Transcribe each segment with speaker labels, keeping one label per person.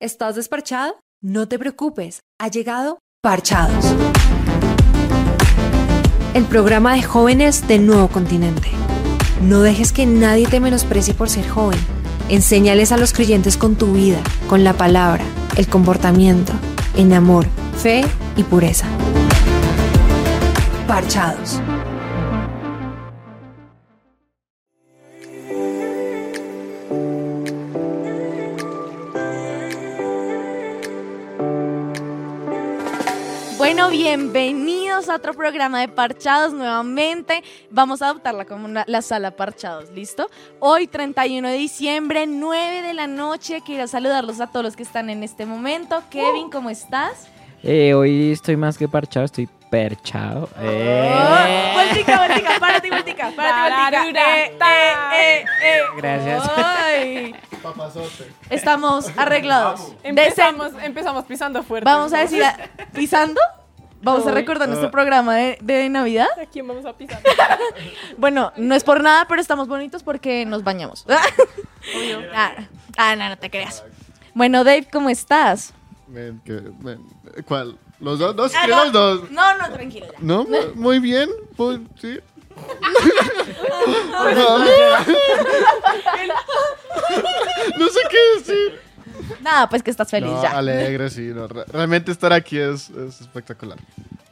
Speaker 1: ¿Estás desparchado? No te preocupes, ha llegado Parchados. El programa de jóvenes del nuevo continente. No dejes que nadie te menosprecie por ser joven. Enséñales a los creyentes con tu vida, con la palabra, el comportamiento, en amor, fe y pureza. Parchados.
Speaker 2: Bueno, bienvenidos a otro programa de Parchados nuevamente. Vamos a adoptarla como una- la sala Parchados, ¿listo? Hoy, 31 de diciembre, 9 de la noche. Quiero saludarlos a todos los que están en este momento. Kevin, ¿cómo estás?
Speaker 3: Eh, hoy estoy más que parchado, estoy perchado. Eh.
Speaker 2: Oh, vueltica, vueltica, párate, vueltica, párate, vueltica. Eh, eh, eh, eh.
Speaker 3: Gracias.
Speaker 2: Ay, estamos arreglados.
Speaker 4: Empezamos, empezamos pisando fuerte.
Speaker 2: Vamos a decir, pisando. Vamos a recordar nuestro programa de, de Navidad.
Speaker 4: ¿A quién vamos a pisar?
Speaker 2: Bueno, no es por nada, pero estamos bonitos porque nos bañamos. ah, ah, no, no te creas. Bueno, Dave, ¿cómo estás?
Speaker 5: Que- ¿Cuál? ¿Los dos? ¿Dos?
Speaker 2: Ah,
Speaker 5: ¿Quieres
Speaker 2: no.
Speaker 5: los dos?
Speaker 2: No, no, tranquilo. ya.
Speaker 5: ¿No? Muy bien. Pues, sí. no sé qué decir.
Speaker 2: Nada, pues que estás feliz
Speaker 5: No,
Speaker 2: ya.
Speaker 5: alegre, sí. no, re- realmente estar aquí es, es espectacular.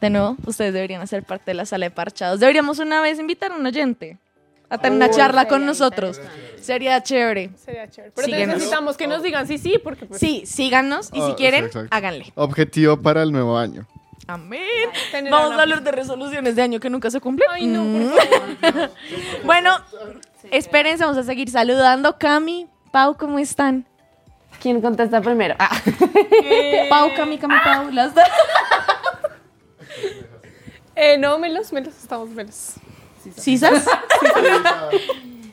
Speaker 2: De nuevo, ustedes deberían hacer parte de la sala de parchados. Deberíamos una vez invitar a un oyente a tener una charla
Speaker 4: sería
Speaker 2: con nosotros. Sería chévere.
Speaker 4: Sería chévere. Pero necesitamos que nos digan sí, sí, porque pues,
Speaker 2: Sí, síganos y si
Speaker 5: Ah,
Speaker 2: quieren,
Speaker 5: sí, exacto.
Speaker 2: háganle.
Speaker 5: Objetivo para el nuevo año.
Speaker 2: Amén. Vamos a hablar de resoluciones de año que nunca se cumplen.
Speaker 4: Ay, no,
Speaker 2: Mm.
Speaker 4: por favor.
Speaker 2: Bueno, espérense, vamos a seguir saludando. Cami, Pau, ¿cómo están?
Speaker 6: ¿Quién contesta primero? Ah,
Speaker 2: Pau, Cami, Cami, Pau, las dos.
Speaker 4: Eh, no, melos, melos, estamos melos.
Speaker 2: ¿Cisas?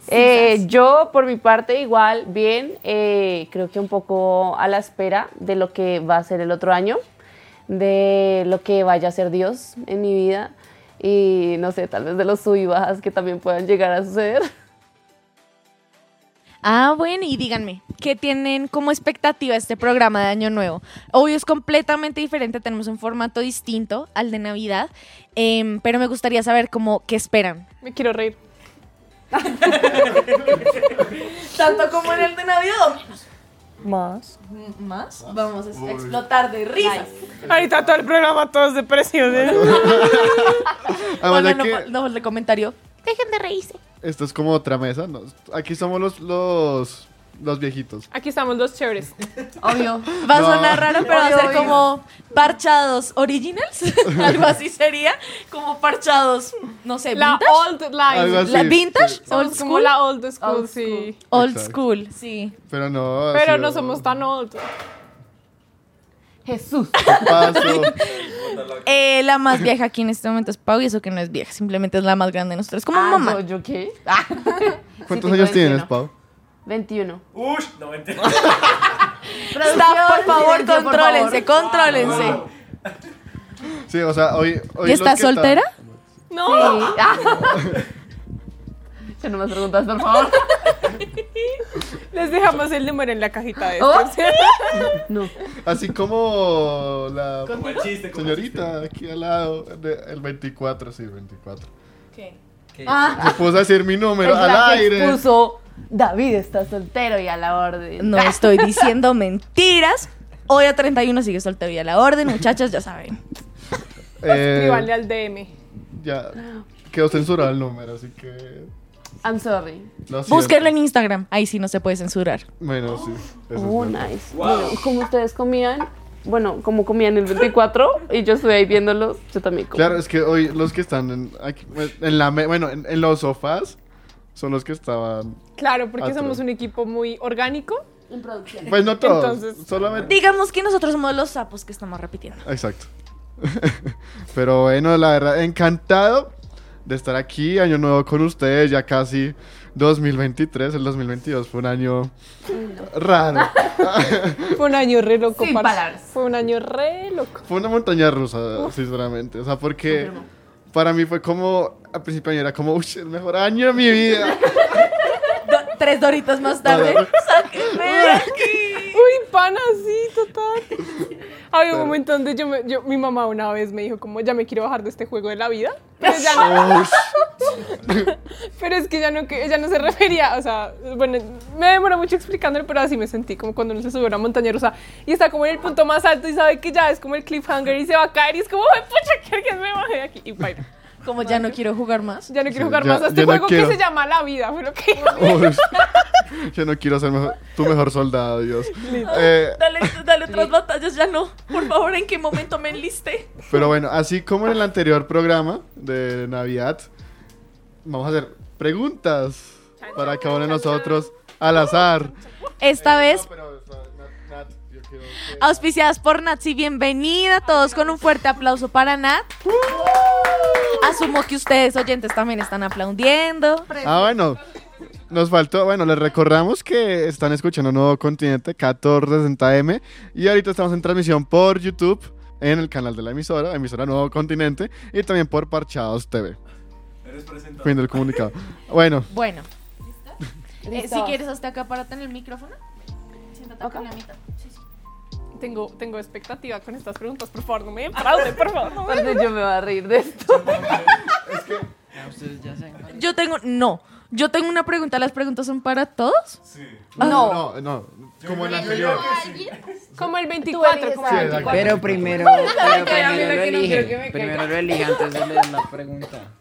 Speaker 6: eh, yo, por mi parte, igual, bien. eh, creo que un poco a la espera de lo que va a ser el otro año, de lo que vaya a ser Dios en mi vida y no sé, tal vez de los sub y bajas que también puedan llegar a suceder.
Speaker 2: Ah, bueno, y díganme, ¿qué tienen como expectativa este programa de Año Nuevo? Obvio es completamente diferente, tenemos un formato distinto al de Navidad, em, pero me gustaría saber cómo, qué esperan.
Speaker 4: Me quiero reír.
Speaker 2: Tanto como en el de Navidad.
Speaker 6: Más.
Speaker 2: ¿Más? Vamos a explotar de risas.
Speaker 4: Ahorita todo el programa, todos depresiones.
Speaker 5: Además
Speaker 2: Bueno,
Speaker 5: de
Speaker 2: no,
Speaker 5: que
Speaker 2: fa- no falta comentario. Dejen de reírse.
Speaker 5: esto es como otra mesa. ¿no? Aquí somos los, los, los viejitos.
Speaker 4: Aquí estamos los chéveres.
Speaker 6: Obvio.
Speaker 2: Va a
Speaker 5: No.
Speaker 2: sonar raro, pero va a
Speaker 6: Obvio,
Speaker 2: ser
Speaker 6: obvio.
Speaker 2: como parchados originals. Algo así sería. Como parchados, no sé,
Speaker 4: La
Speaker 2: vintage.
Speaker 4: old
Speaker 5: Algo así.
Speaker 2: La vintage,
Speaker 5: sí.
Speaker 4: Somos
Speaker 2: old
Speaker 4: como
Speaker 2: school.
Speaker 4: la old school,
Speaker 6: Old
Speaker 4: sí.
Speaker 2: Old
Speaker 5: Exacto.
Speaker 2: school, sí.
Speaker 5: Pero no.
Speaker 4: Pero no somos tan old.
Speaker 6: Jesús.
Speaker 5: Paso.
Speaker 2: Eh, la más vieja aquí en este momento es Pau y eso que no es vieja, simplemente es la más grande de nosotros. Como
Speaker 6: Ah,
Speaker 2: mamá.
Speaker 6: ¿yo, ¿Yo qué? Ah.
Speaker 5: ¿Cuántos años tienes,
Speaker 6: 21.
Speaker 5: Pau?
Speaker 6: 21.
Speaker 7: Ush, no mentira.
Speaker 2: Está, por favor,
Speaker 6: silencio, por
Speaker 2: contrólense, contrólense.
Speaker 5: Sí, o sea, hoy. hoy
Speaker 2: ¿Y
Speaker 5: los
Speaker 2: estás
Speaker 5: que están-
Speaker 2: soltera?
Speaker 4: No.
Speaker 6: Sí. Ah. Ya no me preguntas, por favor.
Speaker 4: Les dejamos el número en la cajita de
Speaker 6: Oh. No.
Speaker 5: Así como la
Speaker 7: Como el chiste, como el
Speaker 5: señorita aquí al lado, el 24, sí, 24.
Speaker 2: Ah,
Speaker 5: Me puse a decir mi número al aire.
Speaker 6: puso David está soltero y a la orden.
Speaker 2: no estoy diciendo mentiras. Hoy a 31 sigue soltero y a la orden, muchachas, ya saben.
Speaker 5: Eh,
Speaker 4: al DM.
Speaker 5: ya quedó censurado el número, así que.
Speaker 6: I'm sorry.
Speaker 5: siento.
Speaker 2: Búsquenlo en Instagram, ahí sí no se puede censurar.
Speaker 5: Bueno, sí. eso
Speaker 6: Oh,
Speaker 5: es
Speaker 6: nice. Bueno, como ustedes comían, bueno, como comían el 24 y yo estuve ahí viéndolos, yo también comí.
Speaker 5: Claro, es que hoy los que están en, aquí, en la, bueno, en, en los sofás son los que estaban.
Speaker 4: Claro, porque
Speaker 5: Otro.
Speaker 4: somos un equipo muy orgánico.
Speaker 6: En producción.
Speaker 5: Pues no todos,
Speaker 4: Entonces-
Speaker 5: solamente.
Speaker 2: Digamos que nosotros somos los sapos que estamos repitiendo.
Speaker 5: Exacto. Pero bueno, la verdad, encantado de estar aquí, año nuevo con ustedes, ya casi 2023, el 2022 fue un año raro.
Speaker 4: Fue un año re loco,
Speaker 6: Sin palabras.
Speaker 4: Fue un año re loco.
Speaker 5: Fue una montaña rusa, sinceramente. O sea, porque
Speaker 6: Confirmo.
Speaker 5: para mí fue como, al principio de año era como, uy, el mejor año de mi vida.
Speaker 2: Do- tres doritos más tarde. ¡Sáquenme aquí!
Speaker 4: Uy, pana, sí, total. Había un momento donde yo, me- yo- mi mamá una vez me dijo como, ya me quiero bajar de este juego de la vida. Pero, ya no- pero es que ella no, ella no se refería, o sea, bueno, me demoró mucho explicándolo, pero así me sentí, como cuando uno se sube a una montaña rusa y está como en el punto más alto y sabe que ya es como el cliffhanger y se va a caer y es como, "Ay, pucha, que alguien me baje de aquí. Y baila.
Speaker 2: Como ya no quiero jugar más.
Speaker 4: Ya no quiero jugar
Speaker 5: ya-
Speaker 4: más a este
Speaker 5: ya no
Speaker 4: juego
Speaker 5: quiero.
Speaker 4: que se llama La Vida, fue lo que
Speaker 5: yo no quiero ser mejor- tu mejor soldado, Dios. Eh,
Speaker 2: Dale, dale otras batallas, ya no. Por favor, ¿en qué momento me enlisté?
Speaker 5: pero bueno, así como en el anterior programa de Navidad, vamos a hacer preguntas para cada uno de nosotros al azar.
Speaker 2: Esta vez,
Speaker 5: quiero que-
Speaker 2: auspiciadas por Natsi, bienvenida. Todos con un fuerte aplauso para Nat. Asumo que ustedes, oyentes, también están aplaudiendo.
Speaker 5: Ah, bueno. Nos faltó, bueno, les recordamos que están escuchando Nuevo Continente 1460M y ahorita estamos en transmisión por YouTube en el canal de la emisora, emisora Nuevo Continente y también por Parchados TV. Fin del comunicado. Bueno,
Speaker 2: Bueno, eh,
Speaker 6: Listo.
Speaker 2: si quieres, hasta acá, párate en el micrófono. Siéntate acá en la mitad. Sí, sí.
Speaker 4: tengo, tengo expectativa con estas preguntas. Por favor, no me defrauden, por favor. no me-
Speaker 6: yo me voy a reír de esto.
Speaker 3: Ustedes ya saben.
Speaker 2: Yo tengo, no, yo tengo una pregunta. ¿Las preguntas son para todos?
Speaker 6: No.
Speaker 5: no, no, como en la anterior.
Speaker 4: Como el 24, como
Speaker 5: Sí,
Speaker 4: el
Speaker 5: exacto.
Speaker 4: 24.
Speaker 3: Pero primero, pero primero lo elige. Primero lo elige antes de leer la pregunta.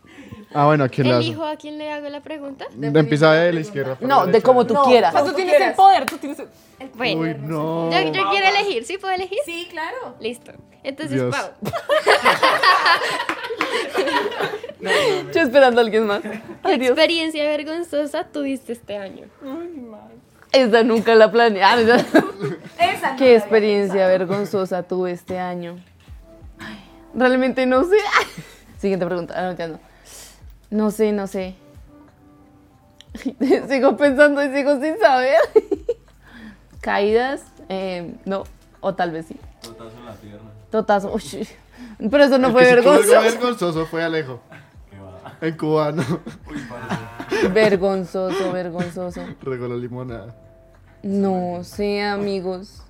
Speaker 5: Ah, bueno, aquí la
Speaker 7: ¿Elijo a quién le hago la pregunta?
Speaker 5: Empieza de la izquierda.
Speaker 6: No,
Speaker 5: la
Speaker 6: de como tú
Speaker 4: O
Speaker 6: quieras.
Speaker 4: sea, tú tienes el poder, tú tienes el...
Speaker 7: Bueno,
Speaker 5: Uy, no.
Speaker 7: yo, yo quiero elegir, ¿sí puedo elegir?
Speaker 2: Sí, claro.
Speaker 7: Listo. Entonces,
Speaker 5: Dios.
Speaker 7: vamos.
Speaker 6: Yo esperando a alguien más.
Speaker 7: ¿Qué
Speaker 6: Ay,
Speaker 7: experiencia vergonzosa tuviste este año?
Speaker 6: Esa nunca la planeé. Ah, esa- ¿Qué experiencia vergonzosa tuve este año? Ay, realmente no sé. Siguiente pregunta. Ah, no, ya no. No sé, no sé. sigo pensando y sigo sin saber. Caídas, eh, no, o tal vez sí. Totazo en la pierna. Totazo, uy, pero eso no
Speaker 5: El
Speaker 6: fue
Speaker 5: que sí tuvo algo
Speaker 6: vergonzoso.
Speaker 5: vergonzoso fue Alejo. En cubano.
Speaker 6: Vergonzoso, vergonzoso.
Speaker 5: Regó la limonada.
Speaker 6: No sé, amigos.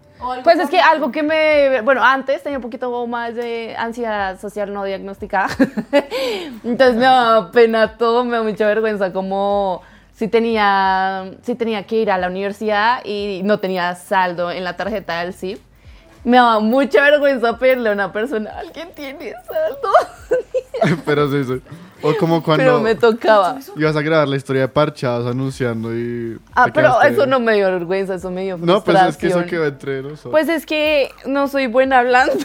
Speaker 6: Pues es que algo que me... Bueno, antes tenía un poquito más de ansiedad social no diagnosticada. Entonces me da pena todo, me da mucha vergüenza como si tenía, si tenía que ir a la universidad y no tenía saldo en la tarjeta del CIP. Me daba mucha vergüenza pedirle a una persona, ¿alguien tiene saldo?
Speaker 5: Pero sí, sí. O como cuando
Speaker 6: Pero me tocaba.
Speaker 5: ibas a grabar la historia de Parchados anunciando y...
Speaker 6: Ah, pero
Speaker 5: quedaste-
Speaker 6: eso no me dio vergüenza, eso me dio
Speaker 5: No, pues es que eso quedó entre nosotros.
Speaker 6: Pues es que no soy buena hablando.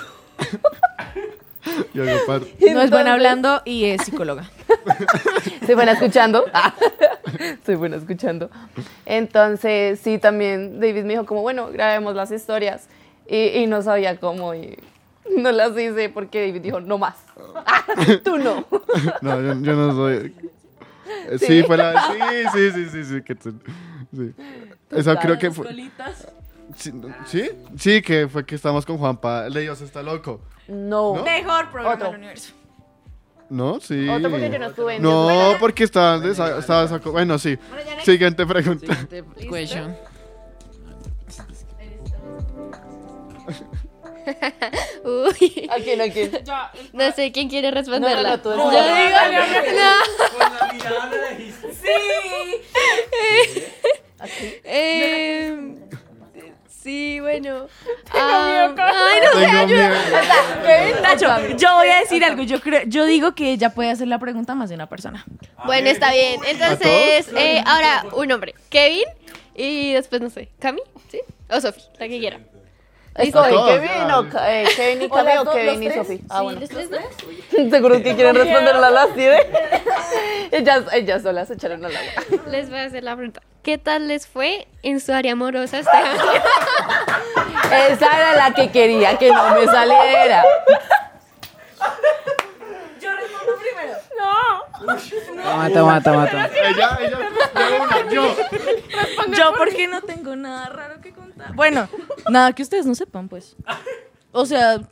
Speaker 5: Y hago par-
Speaker 2: No es buena hablando y es psicóloga.
Speaker 6: Soy buena escuchando. Ah, Soy buena escuchando. Entonces, sí, también David me dijo como, bueno, grabemos las historias. Y, y no sabía cómo y no las hice porque David dijo, no más. Ah, tú no.
Speaker 5: No, yo, yo no soy... Eh, Sí, fue la... Sí, sí, sí, sí, sí. Que tú- sí. Eso creo que fue... Sí, ¿Sí? Sí, que fue que estábamos con Juanpa. El de Dios está loco.
Speaker 6: No.
Speaker 5: ¿No?
Speaker 2: Mejor programa
Speaker 6: Otro.
Speaker 2: del universo.
Speaker 5: ¿No? Sí.
Speaker 6: Otro porque yo no estuve en
Speaker 5: No, porque estaba... desa- estaba saco- Bueno, sí. Siguiente pregunta.
Speaker 3: Siguiente question.
Speaker 7: Uy,
Speaker 6: ¿A quién, a quién?
Speaker 7: no sé quién quiere
Speaker 6: No, no,
Speaker 7: responderla.
Speaker 6: no, tú
Speaker 7: Yo
Speaker 6: eres-
Speaker 7: digo, eh, sí, bueno. Ah, ay, no sé,
Speaker 5: Tengo
Speaker 7: ayuda.
Speaker 2: Nacho, yo voy a decir algo. Yo creo, yo digo que ella puede hacer la pregunta a más de una persona.
Speaker 7: Bueno, está bien. Entonces, eh, ahora un nombre. Kevin y después, no sé, ¿Cami? ¿Sí? O Sofi, la que quiera.
Speaker 6: Kevin o eh, Kevin y
Speaker 2: ¿O
Speaker 6: Cami Kevin y? Sofi. Ah, bueno.
Speaker 7: ¿los tres no?
Speaker 6: Seguro que quieren responderla a las siete. ellas, ellas solas se echaron al agua.
Speaker 7: Les voy a hacer la pregunta. ¿Qué tal les fue en su área amorosa este año?
Speaker 6: Esa era la que quería que no me saliera.
Speaker 3: Toma, toma, toma, toma.
Speaker 5: Ella, ella, yo, una, yo.
Speaker 2: Yo porque no tengo nada raro que contar. Bueno, nada que ustedes no sepan, pues. O sea...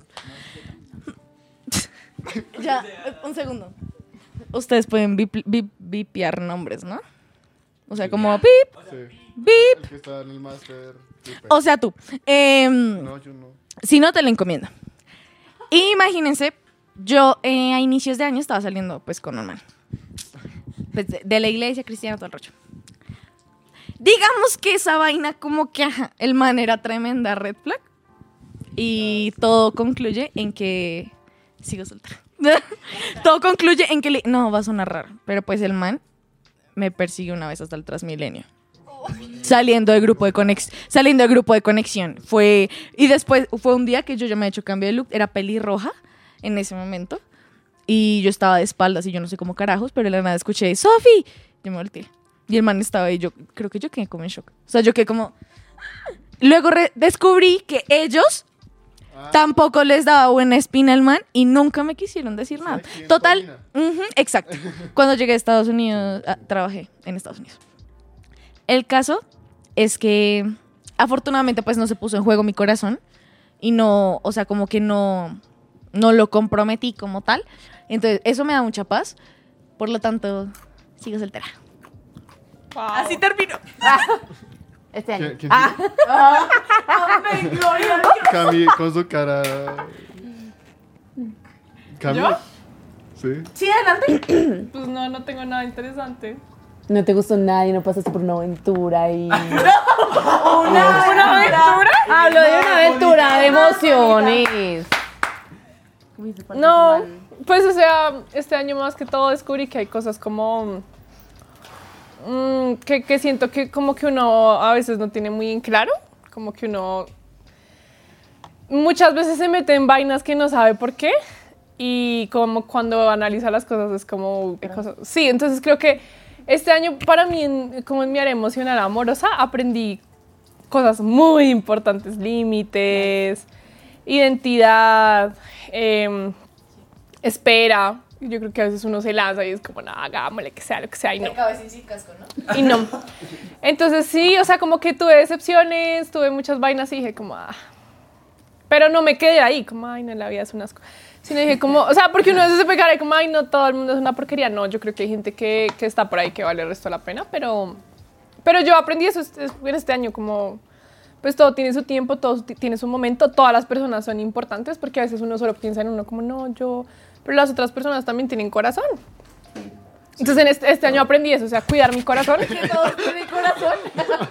Speaker 2: ya, un segundo. Ustedes pueden bip, bip- bipear nombres, ¿no? O sea, como bip,
Speaker 5: Sí.
Speaker 2: bip.
Speaker 5: El que está en el máster.
Speaker 2: O sea, tú. Em,
Speaker 5: No, yo no.
Speaker 2: si no, te lo encomiendo. Imagínense, yo eh, a inicios de año estaba saliendo pues con un man. Pues, de, la iglesia cristiana, todo el rollo. Digamos que esa vaina como que ajá, el man era tremenda red flag. Y todo concluye en que sigo soltera. todo concluye en que. No, va a sonar raro. Pero pues el man me persigue una vez hasta el Transmilenio. Saliendo del grupo de conexión. Saliendo del grupo de conexión. Fue. Y después fue un día que yo ya me he hecho cambio de look. Era pelirroja en ese momento. Y yo estaba de espaldas y yo no sé cómo carajos, pero de la nada escuché, ¡Sofi! Yo me volteé. Y el man estaba ahí. Yo creo que yo quedé como en shock. O sea, yo quedé como. Luego re- descubrí que ellos tampoco les daba buena espina al man y nunca me quisieron decir nada. Total, exacto. Cuando llegué a Estados Unidos, ah, trabajé en Estados Unidos. El caso es que afortunadamente pues no se puso en juego mi corazón y no, o sea, como que no, no lo comprometí como tal. Entonces, eso me da mucha paz. Por lo tanto, sigo soltera.
Speaker 4: Wow.
Speaker 2: Así termino.
Speaker 6: Este año.
Speaker 5: ¿Quién, quién sigue? Cami con su cara. ¿Cami?
Speaker 4: ¿Yo?
Speaker 5: Sí.
Speaker 2: Sí, adelante.
Speaker 4: Pues no, no tengo nada interesante.
Speaker 6: No te gustó nada y no pasaste por una aventura y...
Speaker 4: ¿Una aventura?
Speaker 6: Hablo de una aventura de emociones.
Speaker 4: No, pues o sea, este año más que todo descubrí que hay cosas como mm, que, que siento que como que uno a veces no tiene muy en claro, como que uno muchas veces se mete en vainas que no sabe por qué y como cuando analiza las cosas es como sí, entonces creo que este año para mí en- como en mi área emocional amorosa aprendí cosas muy importantes, límites, identidad, em, espera. Yo creo que a veces uno se lanza y es como, no, hagámosle que sea lo que sea y no. Y no. Entonces sí, o sea, como que tuve decepciones, tuve muchas vainas y dije como, ah. Pero no me quedé ahí, como, ay, no, la vida es un asco. Sino dije como, o sea, porque uno a veces se pega y como, ay, no, todo el mundo es una porquería. No, yo creo que hay gente que, que está por ahí que vale el resto de la pena, pero, pero yo aprendí eso es- es- en este año, como, pues todo tiene su tiempo, todo ti- tiene su momento, todas las personas son importantes porque a veces uno solo piensa en uno como, no, yo, pero las otras personas también tienen corazón. Entonces en este, este año aprendí eso, o sea, cuidar mi corazón.
Speaker 2: Todos tienen corazón.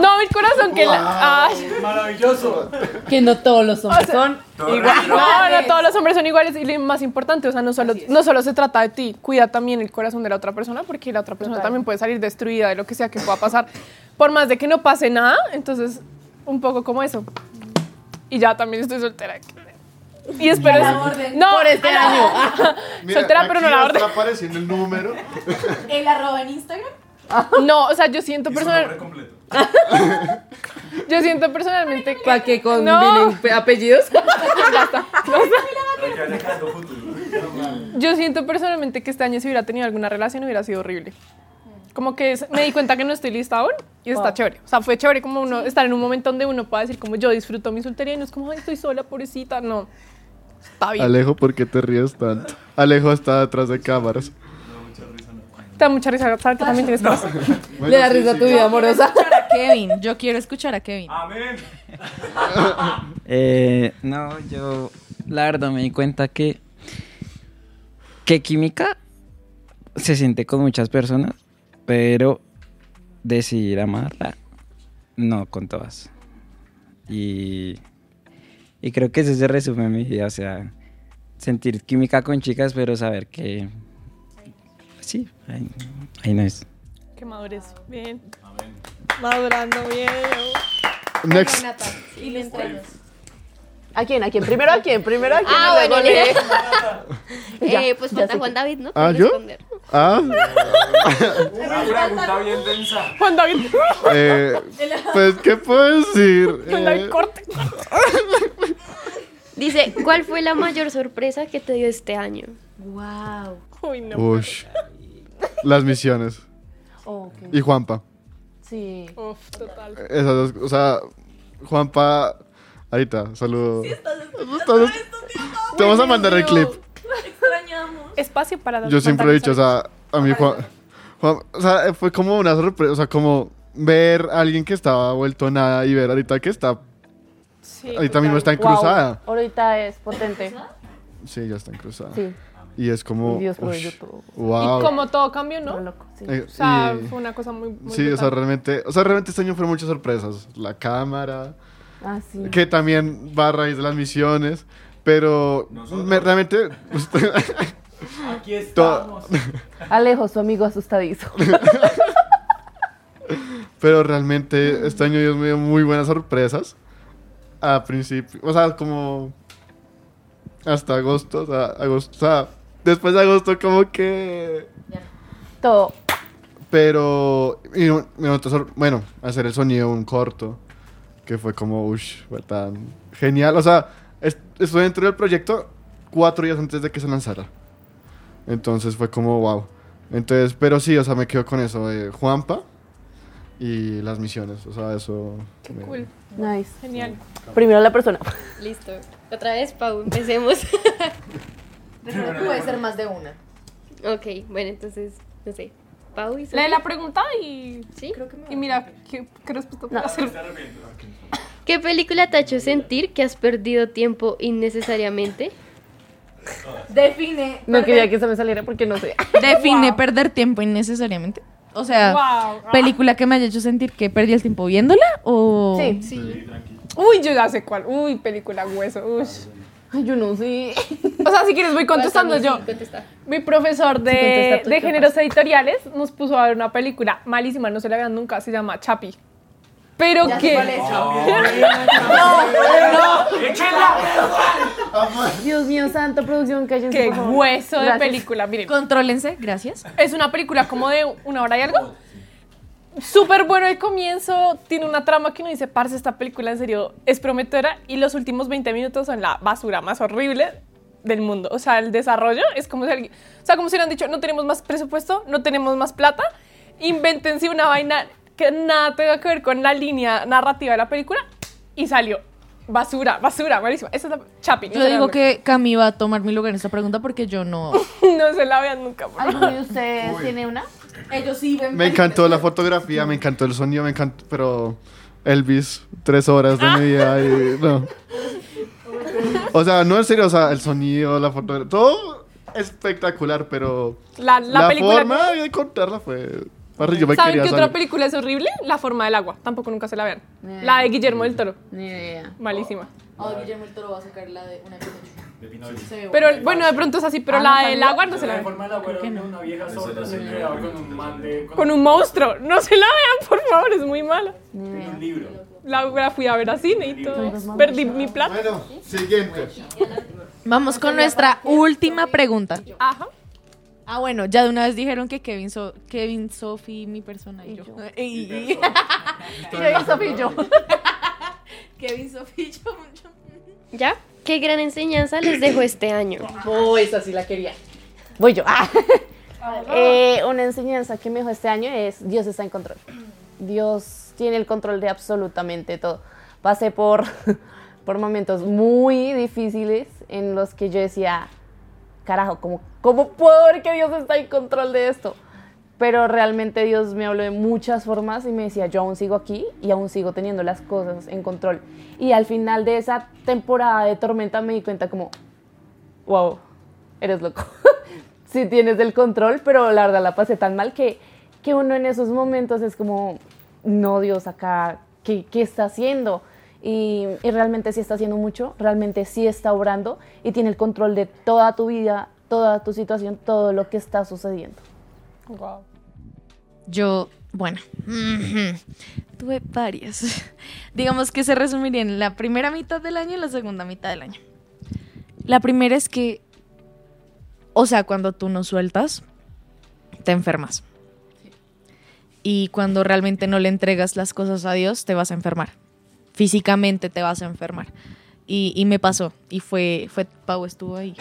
Speaker 4: No, mi corazón que la... ay.
Speaker 8: Maravilloso.
Speaker 6: Que no todos los hombres son igual.
Speaker 4: No, no, todos los hombres son iguales y lo más importante, o sea, no solo, no solo se trata de ti, cuida también el corazón de la otra persona porque la otra persona también puede salir destruida de lo que sea que pueda pasar, por más de que no pase nada, entonces un poco como eso. Y ya también estoy soltera. Y espero No,
Speaker 6: Por este año.
Speaker 5: Mira,
Speaker 4: Soltera, pero no la orden.
Speaker 5: estar apareciendo el número.
Speaker 2: ¿El arroba en Instagram?
Speaker 4: no, o sea, yo siento
Speaker 8: Y su
Speaker 4: personal,
Speaker 8: nombre completo.
Speaker 4: yo siento personalmente que
Speaker 6: ¿Para que combinen
Speaker 4: No.
Speaker 6: pe- apellidos?
Speaker 8: Creando futuro.
Speaker 4: Yo siento personalmente que este año si hubiera tenido alguna relación hubiera sido horrible. Como que es- me di cuenta que no estoy lista aún y está chévere. O sea, fue chévere como uno estar en un momento donde uno pueda decir como yo disfruto mi soltería y no es como, ay, estoy sola, pobrecita. No, está bien.
Speaker 5: Alejo, ¿por qué te ríes tanto? Alejo está detrás de cámaras.
Speaker 4: Te da mucha risa saber que también tienes corazón.
Speaker 5: Bueno,
Speaker 6: Le da
Speaker 5: sí,
Speaker 6: risa a
Speaker 5: sí.
Speaker 6: tu vida amorosa.
Speaker 2: Escuchar a Kevin. Yo quiero escuchar a Kevin.
Speaker 8: Amén.
Speaker 3: Eh, no, yo la verdad me di cuenta que que química se siente con muchas personas, pero decidir amarla no con todas. Y y creo que ese se resume en mi vida, o sea, sentir química con chicas, pero saber que sí, ahí, ahí no es.
Speaker 4: Qué madurez. Bien. Madurando bien.
Speaker 5: Next.
Speaker 2: Y le entregas.
Speaker 6: ¿A quién? ¿A quién? Primero a quién, primero a quién.
Speaker 7: Ah, bueno,
Speaker 6: le-.
Speaker 7: Eh, pues falta Juan David, ¿no?
Speaker 5: ¿Ah, yo?
Speaker 7: responder.
Speaker 5: Ah,
Speaker 8: Una pregunta bien densa.
Speaker 4: Juan David.
Speaker 5: eh, pues, ¿qué puedo decir?
Speaker 4: Juan David,
Speaker 5: Eh,
Speaker 4: corte.
Speaker 7: Dice, ¿cuál fue la mayor sorpresa que te dio este año?
Speaker 2: Wow.
Speaker 4: Uy, no.
Speaker 5: ush. Las misiones.
Speaker 6: Ok,
Speaker 5: Y Juanpa.
Speaker 6: Sí.
Speaker 4: Uf, total.
Speaker 5: Esas dos, o sea, Juanpa, ahorita, saludo. Estás- Te vamos a mandar el clip.
Speaker 2: Extrañamos.
Speaker 4: Espacio para
Speaker 5: Yo siempre he dicho, o sea, a mí Juan, Juan- o sea, fue como una sorpresa, o sea, como ver a alguien que estaba vuelto nada y ver ahorita que está,
Speaker 4: Sí,
Speaker 5: ahorita mismo está en
Speaker 6: Wow,
Speaker 5: cruzada.
Speaker 6: Ahorita es potente.
Speaker 5: Sí, ya está en cruzada.
Speaker 6: Sí.
Speaker 5: Y es como,
Speaker 6: Dios
Speaker 5: ush, wow.
Speaker 4: Y como todo cambió, ¿no?
Speaker 6: loco, sí.
Speaker 5: Eh,
Speaker 4: O sea,
Speaker 5: y-
Speaker 4: fue una cosa muy, muy
Speaker 5: Sí, o sea,
Speaker 4: brutal.
Speaker 5: realmente, o sea, realmente este año fueron muchas sorpresas. La cámara,
Speaker 6: Ah, sí.
Speaker 5: que también va a raíz de las misiones, pero me- realmente
Speaker 8: Aquí estamos.
Speaker 6: Alejo, su amigo asustadizo.
Speaker 5: Pero realmente este año Dios me dio muy buenas sorpresas. A principio, o sea, como hasta agosto, o sea, agosto, o sea, después de agosto como que...
Speaker 6: todo.
Speaker 5: Pero, y bueno, hacer el sonido un corto, que fue como, uff, fue tan genial. O sea, estuve dentro del proyecto cuatro días antes de que se lanzara. Entonces fue como, wow. Entonces, pero sí, o sea, me quedo con eso de Juanpa y las misiones. O sea, eso...
Speaker 4: Qué
Speaker 5: me-
Speaker 4: cool.
Speaker 6: Nice.
Speaker 4: Genial.
Speaker 6: Primero la persona.
Speaker 7: Listo. Otra vez, Pau, empecemos.
Speaker 2: Puede ser más de una.
Speaker 7: ok, bueno, entonces, no sé. Pau y
Speaker 4: Lee la pregunta y,
Speaker 7: ¿Sí?
Speaker 4: y mira qué, qué respuesta puedo hacer.
Speaker 7: ¿Qué película te ha hecho sentir que has perdido tiempo innecesariamente?
Speaker 2: Define.
Speaker 6: No quería que se me saliera porque no sé.
Speaker 2: Define
Speaker 4: Wow.
Speaker 2: perder tiempo innecesariamente. O sea,
Speaker 4: Wow.
Speaker 2: película que me haya hecho sentir que perdí el tiempo viéndola o
Speaker 6: Sí.
Speaker 7: Sí.
Speaker 4: Uy, yo ya sé cuál. Uy, película hueso. Uy.
Speaker 6: Ay, yo no sé.
Speaker 4: O sea, si quieres voy contestando
Speaker 7: Sí,
Speaker 4: yo.
Speaker 7: contesta.
Speaker 4: Mi profesor de,
Speaker 6: Sí, contesta
Speaker 4: de géneros editoriales nos puso a ver una película malísima, no se la vean nunca, se llama Chapi. Pero que...
Speaker 6: Dios mío, santo, producción, cállense,
Speaker 4: Qué
Speaker 6: por favor.
Speaker 4: hueso de
Speaker 6: Gracias.
Speaker 4: película, miren.
Speaker 2: Contrólense, gracias.
Speaker 4: Es una película como de una hora y algo. Súper bueno el comienzo, tiene una trama que uno dice, parce, esta película en serio es prometedora y los últimos 20 minutos son la basura más horrible del mundo. O sea, el desarrollo es como si alguien, o sea, como si hubieran dicho, no tenemos más presupuesto, no tenemos más plata, invéntense una vaina que nada tenga que ver con la línea narrativa de la película y salió. Basura, basura, malísima. Esa es la Chapi.
Speaker 2: Yo digo que Cami va a tomar mi lugar en esta pregunta porque yo no.
Speaker 4: no se la vean nunca. por.
Speaker 6: ¿Alguno de ustedes tiene una?
Speaker 2: Ellos sí ven.
Speaker 5: Me encantó la fotografía, me encantó el sonido, me encantó, pero Elvis, tres horas de mi vida y no. O sea, no en serio, o sea, el sonido, la fotografía, todo espectacular, pero
Speaker 4: La, la
Speaker 5: la,
Speaker 4: película
Speaker 5: forma de contarla fue... Parce, yo me
Speaker 4: ¿Saben qué otra
Speaker 5: salir.
Speaker 4: película es horrible? La forma del agua. Tampoco nunca se la vean. La de Guillermo del Toro.
Speaker 6: Ni idea.
Speaker 4: Malísima.
Speaker 2: Oh, Guillermo el Toro va a sacar la de una
Speaker 8: De Pinocho.
Speaker 4: Pero bueno, de pronto es así, pero
Speaker 6: Ah,
Speaker 4: la
Speaker 6: ¿no
Speaker 4: del agua no se la
Speaker 8: La
Speaker 4: vean.
Speaker 8: forma de la abuela de una vieja sorda se enredaba con un man de...
Speaker 4: Con un monstruo. No se la vean, por favor, es muy mala.
Speaker 6: Ni
Speaker 8: un libro.
Speaker 4: La, la fui a ver a cine y todo. Perdí mi plata.
Speaker 5: Bueno, siguiente.
Speaker 2: Vamos con nuestra última pregunta.
Speaker 4: Ajá.
Speaker 2: Ah, bueno, ya de una vez dijeron que Kevin, so Kevin Sophie, mi persona y, yo. Y- y-
Speaker 6: Yo y yo.
Speaker 2: Kevin Sophie y yo. yo.
Speaker 7: ¿Ya? ¿Qué gran enseñanza les dejó este año?
Speaker 6: Oh, esa sí la quería. Voy yo. Ah. Eh, una enseñanza que me dejó este año es Dios está en control. Dios tiene el control de absolutamente todo. Pasé por, por momentos muy difíciles en los que yo decía, carajo, ¿cómo, ¿cómo puedo ver que Dios está en control de esto? Pero realmente Dios me habló de muchas formas y me decía, yo aún sigo aquí y aún sigo teniendo las cosas en control. Y al final de esa temporada de tormenta me di cuenta como, wow, eres loco. sí tienes el control, pero la verdad la pasé tan mal que, que uno en esos momentos es como, no Dios, acá, ¿qué, qué está haciendo? Y, y realmente sí está haciendo mucho, realmente sí está obrando y tiene el control de toda tu vida, toda tu situación, todo lo que está sucediendo.
Speaker 4: Wow.
Speaker 2: Yo, bueno, tuve varias. Digamos que se resumiría en la primera mitad del año y la segunda mitad del año. La primera es que, o sea, cuando tú no sueltas, te enfermas. Y cuando realmente no le entregas las cosas a Dios, te vas a enfermar. Físicamente te vas a enfermar. Y, y me pasó. Y fue, fue, Pau estuvo ahí.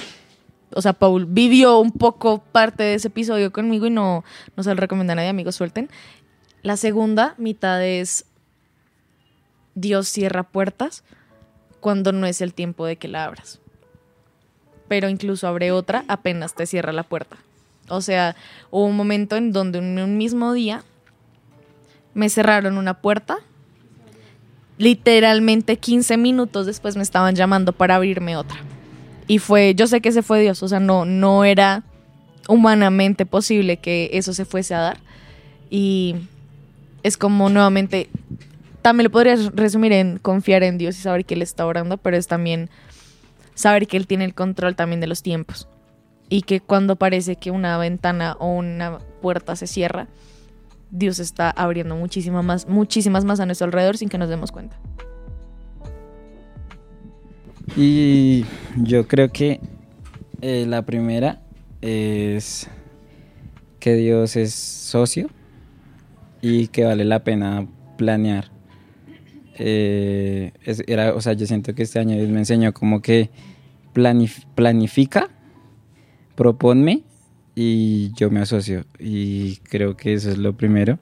Speaker 2: O sea, Paul vivió un poco parte de ese episodio conmigo y no, no se lo recomiendo a nadie, amigos, suelten. La segunda mitad es Dios cierra puertas cuando no es el tiempo de que la abras. Pero incluso abre otra apenas te cierra la puerta. O sea, hubo un momento en donde en un mismo día me cerraron una puerta. Literalmente 15 minutos después me estaban llamando para abrirme otra. Y fue, yo sé que ese fue Dios, o sea, no, no era humanamente posible que eso se fuese a dar. Y es como nuevamente, también lo podrías resumir en confiar en Dios y saber que Él está orando, pero es también saber que Él tiene el control también de los tiempos. Y que cuando parece que una ventana o una puerta se cierra, Dios está abriendo muchísimas más, muchísimas más a nuestro alrededor sin que nos demos cuenta.
Speaker 3: Y yo creo que eh, la primera es que Dios es socio y que vale la pena planear. Eh, era, o sea, yo siento que este año Dios me enseñó como que planif- planifica, proponme y yo me asocio. Y creo que eso es lo primero.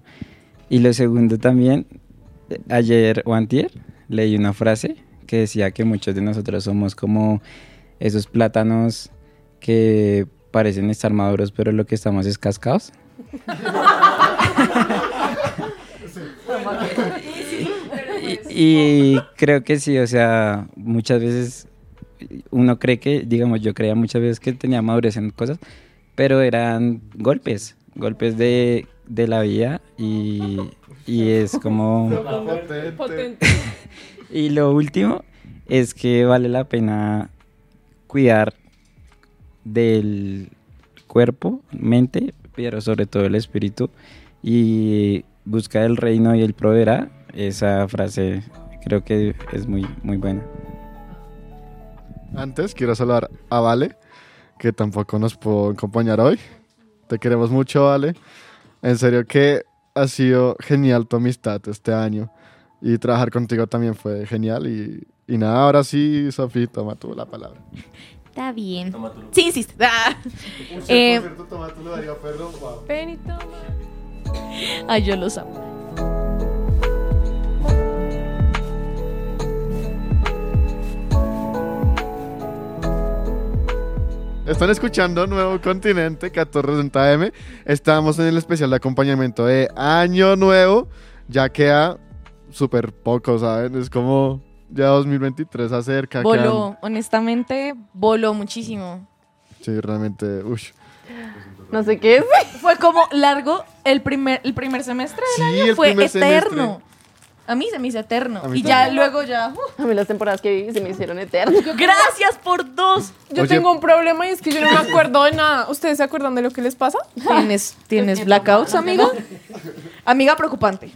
Speaker 3: Y lo segundo también, ayer o antier leí una frase que decía que muchos de nosotros somos como esos plátanos que parecen estar maduros, pero lo que estamos es cascados. Y creo que sí, o sea, muchas veces uno cree que, digamos, yo creía muchas veces que tenía madurez en cosas, pero eran golpes, golpes de, de la vida y, y es como...
Speaker 4: Potente.
Speaker 3: Y lo último es que vale la pena cuidar del cuerpo, mente, pero sobre todo el espíritu y buscar el reino y el proveerá. Esa frase creo que es muy, muy buena.
Speaker 5: Antes quiero saludar a Vale, que tampoco nos pudo acompañar hoy. Te queremos mucho, Vale. En serio que ha sido genial tu amistad este año. Y trabajar contigo también fue genial. Y, y nada, ahora sí, Sofía, toma tú la palabra.
Speaker 2: Está bien. Sí, insiste. Ah. Eh,
Speaker 4: Ven y toma.
Speaker 2: ay, yo los amo.
Speaker 5: Están escuchando Nuevo Continente 1460 M. Estamos en el especial de acompañamiento de Año Nuevo. Ya queda súper poco, ¿saben? Es como ya 2023 acerca. quedan-
Speaker 2: Voló, honestamente, voló muchísimo.
Speaker 5: Sí, realmente. Uy.
Speaker 6: No sé qué es.
Speaker 2: Fue como largo el primer, el primer semestre del
Speaker 5: Sí,
Speaker 2: año.
Speaker 5: el
Speaker 2: Fue eterno.
Speaker 5: semestre.
Speaker 2: A mí se me hizo eterno. Y ya
Speaker 5: también.
Speaker 2: luego ya. uh,
Speaker 6: A mí las temporadas que viví se me hicieron eternas.
Speaker 2: gracias por dos.
Speaker 4: Yo
Speaker 5: Oye.
Speaker 4: tengo un problema y es que yo no me acuerdo de nada. ¿Ustedes se acuerdan de lo que les pasa?
Speaker 2: ¿Tienes, ¿tienes blackouts, amiga? Amiga preocupante.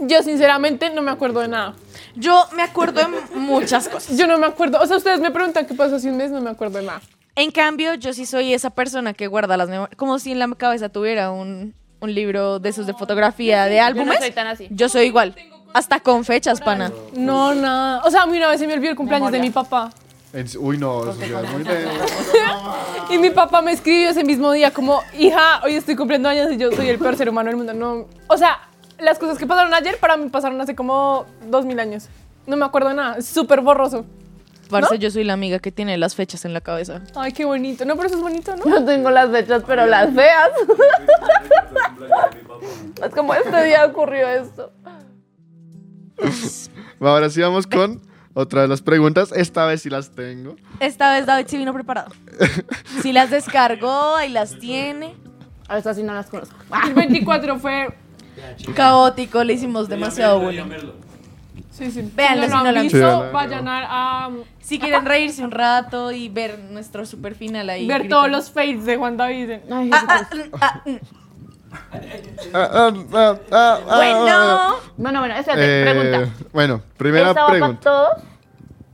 Speaker 4: Yo sinceramente no me acuerdo de nada.
Speaker 2: Yo me acuerdo de muchas cosas.
Speaker 4: Yo no me acuerdo. O sea, ustedes me preguntan qué pasó hace un mes, no me acuerdo de nada.
Speaker 2: En cambio, yo sí soy esa persona que guarda las memorias. Como si en la cabeza tuviera un, un libro de esos de fotografía de álbumes.
Speaker 6: soy tan así.
Speaker 2: Yo soy igual. Hasta con fechas, pana.
Speaker 4: No, nada. O sea, a mí una vez se me olvidó el cumpleaños de mi papá.
Speaker 5: En- Uy, no, eso ya es muy lento.
Speaker 4: Y mi papá me escribió ese mismo día como, hija, hoy estoy cumpliendo años y yo soy el peor ser humano del mundo. No, o sea, las cosas que pasaron ayer para mí pasaron hace como dos mil años. No me acuerdo de nada, es súper borroso.
Speaker 2: Parce, yo soy la amiga que tiene las fechas en la cabeza.
Speaker 4: Ay, qué bonito. No, pero eso es bonito, ¿no?
Speaker 6: Yo tengo las fechas, pero las feas. es como este día ocurrió esto.
Speaker 5: Ahora sí vamos con otra de las preguntas. Esta vez sí las tengo.
Speaker 2: Esta vez David sí vino preparado. Sí las descargó y las tiene.
Speaker 6: A estas sí no las conozco.
Speaker 4: El 24 fue...
Speaker 2: Caótico, le hicimos demasiado bullying.
Speaker 4: Sí, sí.
Speaker 2: Véanlo
Speaker 4: Si no
Speaker 2: no
Speaker 4: lo han visto, vayan a, a
Speaker 2: Si quieren reírse un rato y ver nuestro super final ahí.
Speaker 4: ver
Speaker 2: gritando.
Speaker 4: todos los fails de Juan David.
Speaker 6: Ay,
Speaker 2: Ah, ah, mm, ah, mm.
Speaker 5: Ah, ah, ah, ah, ah,
Speaker 2: Bueno.
Speaker 6: Bueno, bueno, espérate,
Speaker 5: Eh,
Speaker 6: pregunta.
Speaker 5: Bueno, primera
Speaker 6: ¿Esta va para
Speaker 5: pregunta.
Speaker 6: todos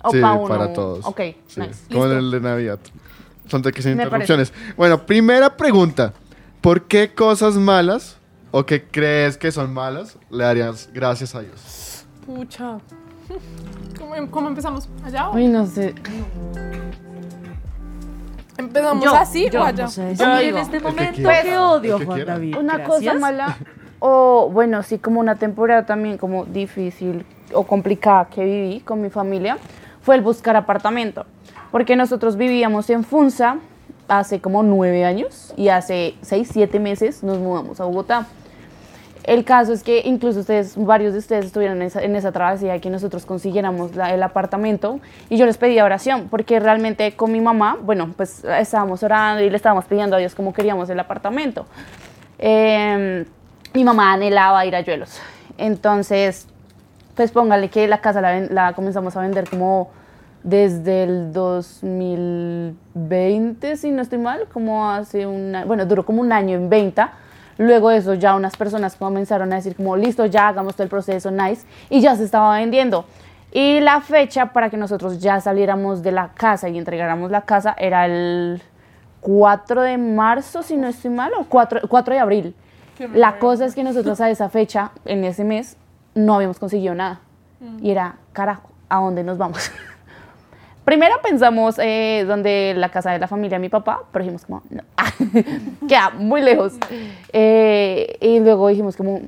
Speaker 6: o
Speaker 5: Sí,
Speaker 6: para uno?
Speaker 5: para todos.
Speaker 6: Ok,
Speaker 5: Sí,
Speaker 6: nice.
Speaker 5: Como
Speaker 6: Listo.
Speaker 5: el de Navidad. Son de que sin interrupciones. Bueno, primera pregunta. ¿Por qué cosas malas o que crees que son malas le darías gracias a Dios?
Speaker 4: Pucha. ¿Cómo, cómo empezamos? ¿Allá o
Speaker 6: Ay, no sé.
Speaker 4: Empezamos
Speaker 6: Yo,
Speaker 4: así
Speaker 6: yo,
Speaker 4: o allá?
Speaker 6: no sé.
Speaker 9: Yo
Speaker 6: Yo
Speaker 9: en
Speaker 6: digo,
Speaker 9: este
Speaker 5: que
Speaker 9: momento
Speaker 5: quiera.
Speaker 9: que odio
Speaker 5: El que
Speaker 9: Juan
Speaker 5: quiera.
Speaker 9: David.
Speaker 6: Una
Speaker 9: Gracias.
Speaker 6: cosa mala o bueno, sí como una temporada también como difícil o complicada que viví con mi familia fue el buscar apartamento. Porque nosotros vivíamos en Funza hace como nueve años y hace seis, siete meses nos mudamos a Bogotá. El caso es que incluso ustedes, varios de ustedes estuvieron en esa, en esa travesía que nosotros consiguiéramos la- el apartamento y yo les pedí oración porque realmente con mi mamá, bueno, pues estábamos orando y le estábamos pidiendo a Dios cómo queríamos el apartamento. Eh, mi mamá anhelaba ir a Yuelos. Entonces, pues póngale que la casa la, la comenzamos a vender como desde el 2020, si no estoy mal, como hace un bueno, duró como un año en venta. Luego de eso ya unas personas comenzaron a decir como, listo, ya hagamos todo el proceso, nice, y ya se estaba vendiendo. Y la fecha para que nosotros ya saliéramos de la casa y entregáramos la casa era el 4 de marzo, si no estoy mal, o 4, 4 de abril. La cosa es que nosotros a esa fecha, en ese mes, no habíamos conseguido nada. Y era, carajo, ¿a dónde nos vamos? Primero pensamos eh, donde la casa de la familia de mi papá, pero dijimos como, no, queda muy lejos. Eh, y luego dijimos como,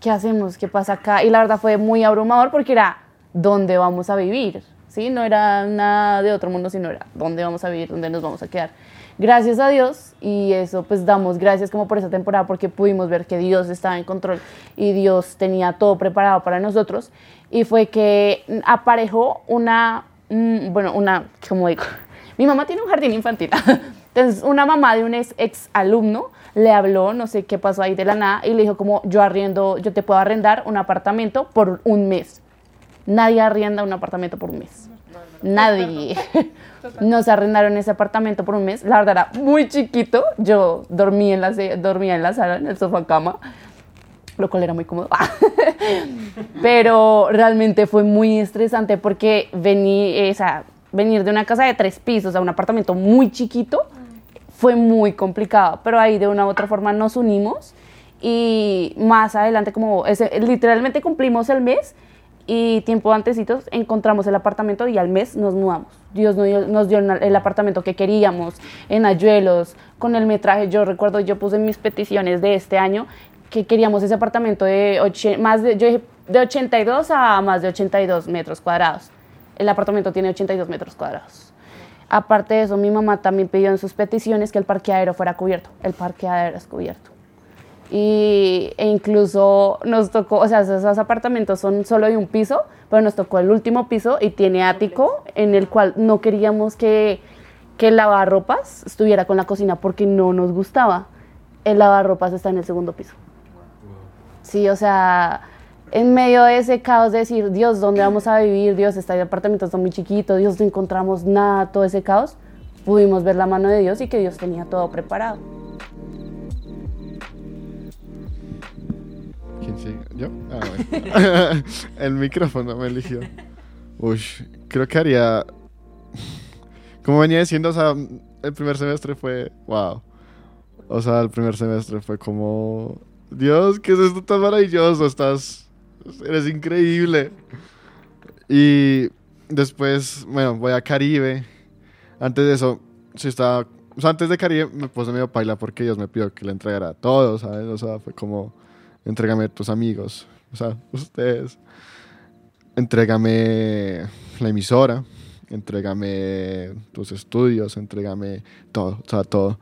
Speaker 6: ¿qué hacemos? ¿Qué pasa acá? Y la verdad fue muy abrumador porque era, ¿dónde vamos a vivir? ¿Sí? No era nada de otro mundo, sino era, ¿dónde vamos a vivir? ¿Dónde nos vamos a quedar? Gracias a Dios, y eso pues damos gracias como por esa temporada porque pudimos ver que Dios estaba en control y Dios tenía todo preparado para nosotros. Y fue que aparejó una, mm, bueno, una, como digo, mi mamá tiene un jardín infantil. Entonces, una mamá de un ex, ex alumno le habló, no sé qué pasó ahí de la nada, y le dijo como, yo arriendo, yo te puedo arrendar un apartamento por un mes. Nadie arrienda un apartamento por un mes. Nadie. Nos arrendaron ese apartamento por un mes. La verdad era muy chiquito. Yo dormí en la, dormía en la sala, en el sofá cama, lo cual era muy cómodo. Pero realmente fue muy estresante porque vení, eh, o sea, venir de una casa de tres pisos a un apartamento muy chiquito fue muy complicado. Pero ahí de una u otra forma nos unimos y más adelante como ese- literalmente cumplimos el mes y tiempo antesitos encontramos el apartamento y al mes nos mudamos. Dios nos dio, nos dio el apartamento que queríamos en Ayuelos, con el metraje. Yo recuerdo, yo puse mis peticiones de este año que queríamos ese apartamento de, más de, yo de 82 a más de 82 metros cuadrados. El apartamento tiene 82 metros cuadrados. Aparte de eso, mi mamá también pidió en sus peticiones que el parqueadero fuera cubierto. El parqueadero es cubierto y, e incluso nos tocó, o sea, esos apartamentos son solo de un piso, pero nos tocó el último piso y tiene ático en el cual no queríamos que, que el lavarropas estuviera con la cocina porque no nos gustaba. El lavarropas está en el segundo piso. Sí, o sea, en medio de ese caos de decir, Dios, ¿dónde vamos a vivir? Dios, este apartamento está muy chiquito, Dios, no encontramos nada, todo ese caos, pudimos ver la mano de Dios y que Dios tenía todo preparado.
Speaker 5: ¿Quién sigue? ¿Yo? Ah, bueno. el micrófono me eligió. Uy, creo que haría. Como venía diciendo, o sea, el primer semestre fue. ¡Wow! O sea, el primer semestre fue como. Dios, ¿qué es esto tan maravilloso? Estás. Eres increíble. Y después, bueno, voy a Caribe. Antes de eso, sí estaba. O sea, antes de Caribe me puse medio paila porque Dios me pidió que le entregara todo, ¿sabes? O sea, fue como entrégame a tus amigos, o sea, ustedes. Entrégame la emisora, entrégame tus estudios, entrégame todo, o sea, todo.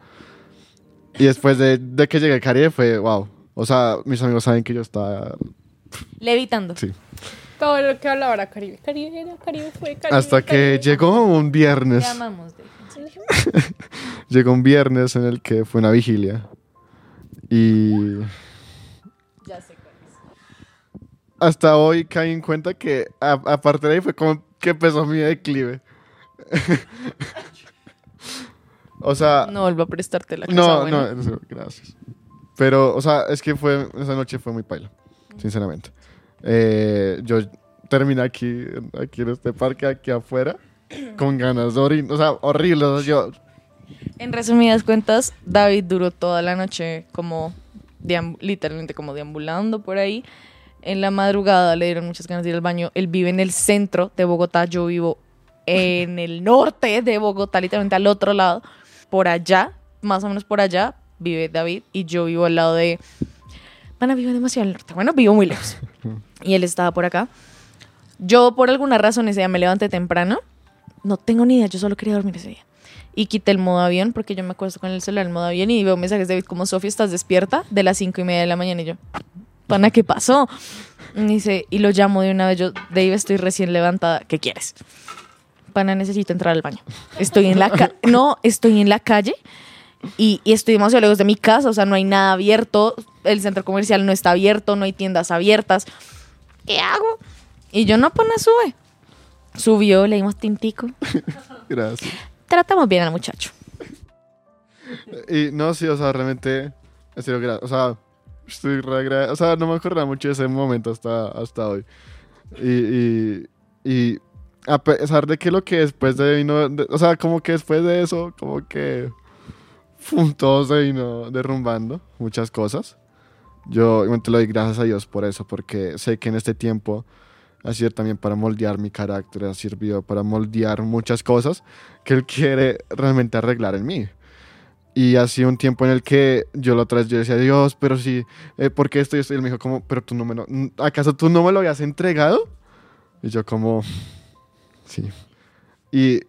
Speaker 5: Y después de, de que llegué a Caribe fue, wow. O sea, mis amigos saben que yo estaba,
Speaker 2: Levitando.
Speaker 5: sí.
Speaker 4: Todo lo que hablaba era Caribe. Caribe era, Caribe fue, Caribe.
Speaker 5: Hasta que
Speaker 4: Caribe.
Speaker 5: llegó un viernes,
Speaker 2: Te amamos.
Speaker 5: Llegó un viernes en el que fue una vigilia. Y
Speaker 2: Ya sé cuál es.
Speaker 5: hasta hoy caí en cuenta que, a- aparte de ahí, fue como que empezó mi declive. o sea,
Speaker 2: No vuelvo a prestarte la casa.
Speaker 5: no,
Speaker 2: bueno.
Speaker 5: no, gracias. Pero, o sea, es que fue, esa noche fue muy paila, sinceramente. Eh, yo terminé aquí, aquí en este parque, aquí afuera, con ganas de orinar, o sea, horrible. o sea, yo,
Speaker 2: En resumidas cuentas, David duró toda la noche como literalmente como deambulando por ahí. En la madrugada le dieron muchas ganas de ir al baño. Él vive en el centro de Bogotá, yo vivo en el norte de Bogotá, literalmente al otro lado, por allá, más o menos por allá, vive David y yo vivo al lado de... Van a vivir demasiado al norte. Bueno, vivo muy lejos. Y él estaba por acá. Yo por alguna razón ese día me levanté temprano. No tengo ni idea, yo solo quería dormir ese día. Y quité el modo avión porque yo me acuesto con el celular en modo avión y veo mensajes de David como Sofía, ¿estás despierta? De las cinco y media de la mañana y yo, Pana, ¿qué pasó? Y dice, y lo llamo de una vez, yo, Dave, estoy recién levantada, ¿qué quieres? Pana, necesito entrar al baño. Estoy en la ca no, estoy en la calle y, y estoy demasiado lejos de mi casa, o sea, no hay nada abierto, el centro comercial no está abierto, no hay tiendas abiertas. ¿Qué hago? Y yo no, pana, sube. Subió, le dimos tintico.
Speaker 5: Gracias.
Speaker 2: Tratamos bien al muchacho.
Speaker 5: Y no, sí, o sea, realmente, en serio, o sea, estoy re o sea, no me acordaba mucho de ese momento hasta, hasta hoy. Y, y, y a pesar de que lo que después de vino, de- o sea, como que después de eso, como que todo se vino derrumbando, muchas cosas. Yo igualmente le doy gracias a Dios por eso, porque sé que en este tiempo ha sido también para moldear mi carácter, ha servido para moldear muchas cosas que Él quiere realmente arreglar en mí. Y ha sido un tiempo en el que yo la otra vez yo decía, Dios, pero sí, eh, ¿por qué esto y esto? Y él me dijo, como, pero tú no me lo, ¿acaso tú no me lo habías entregado? Y yo como, sí. Y,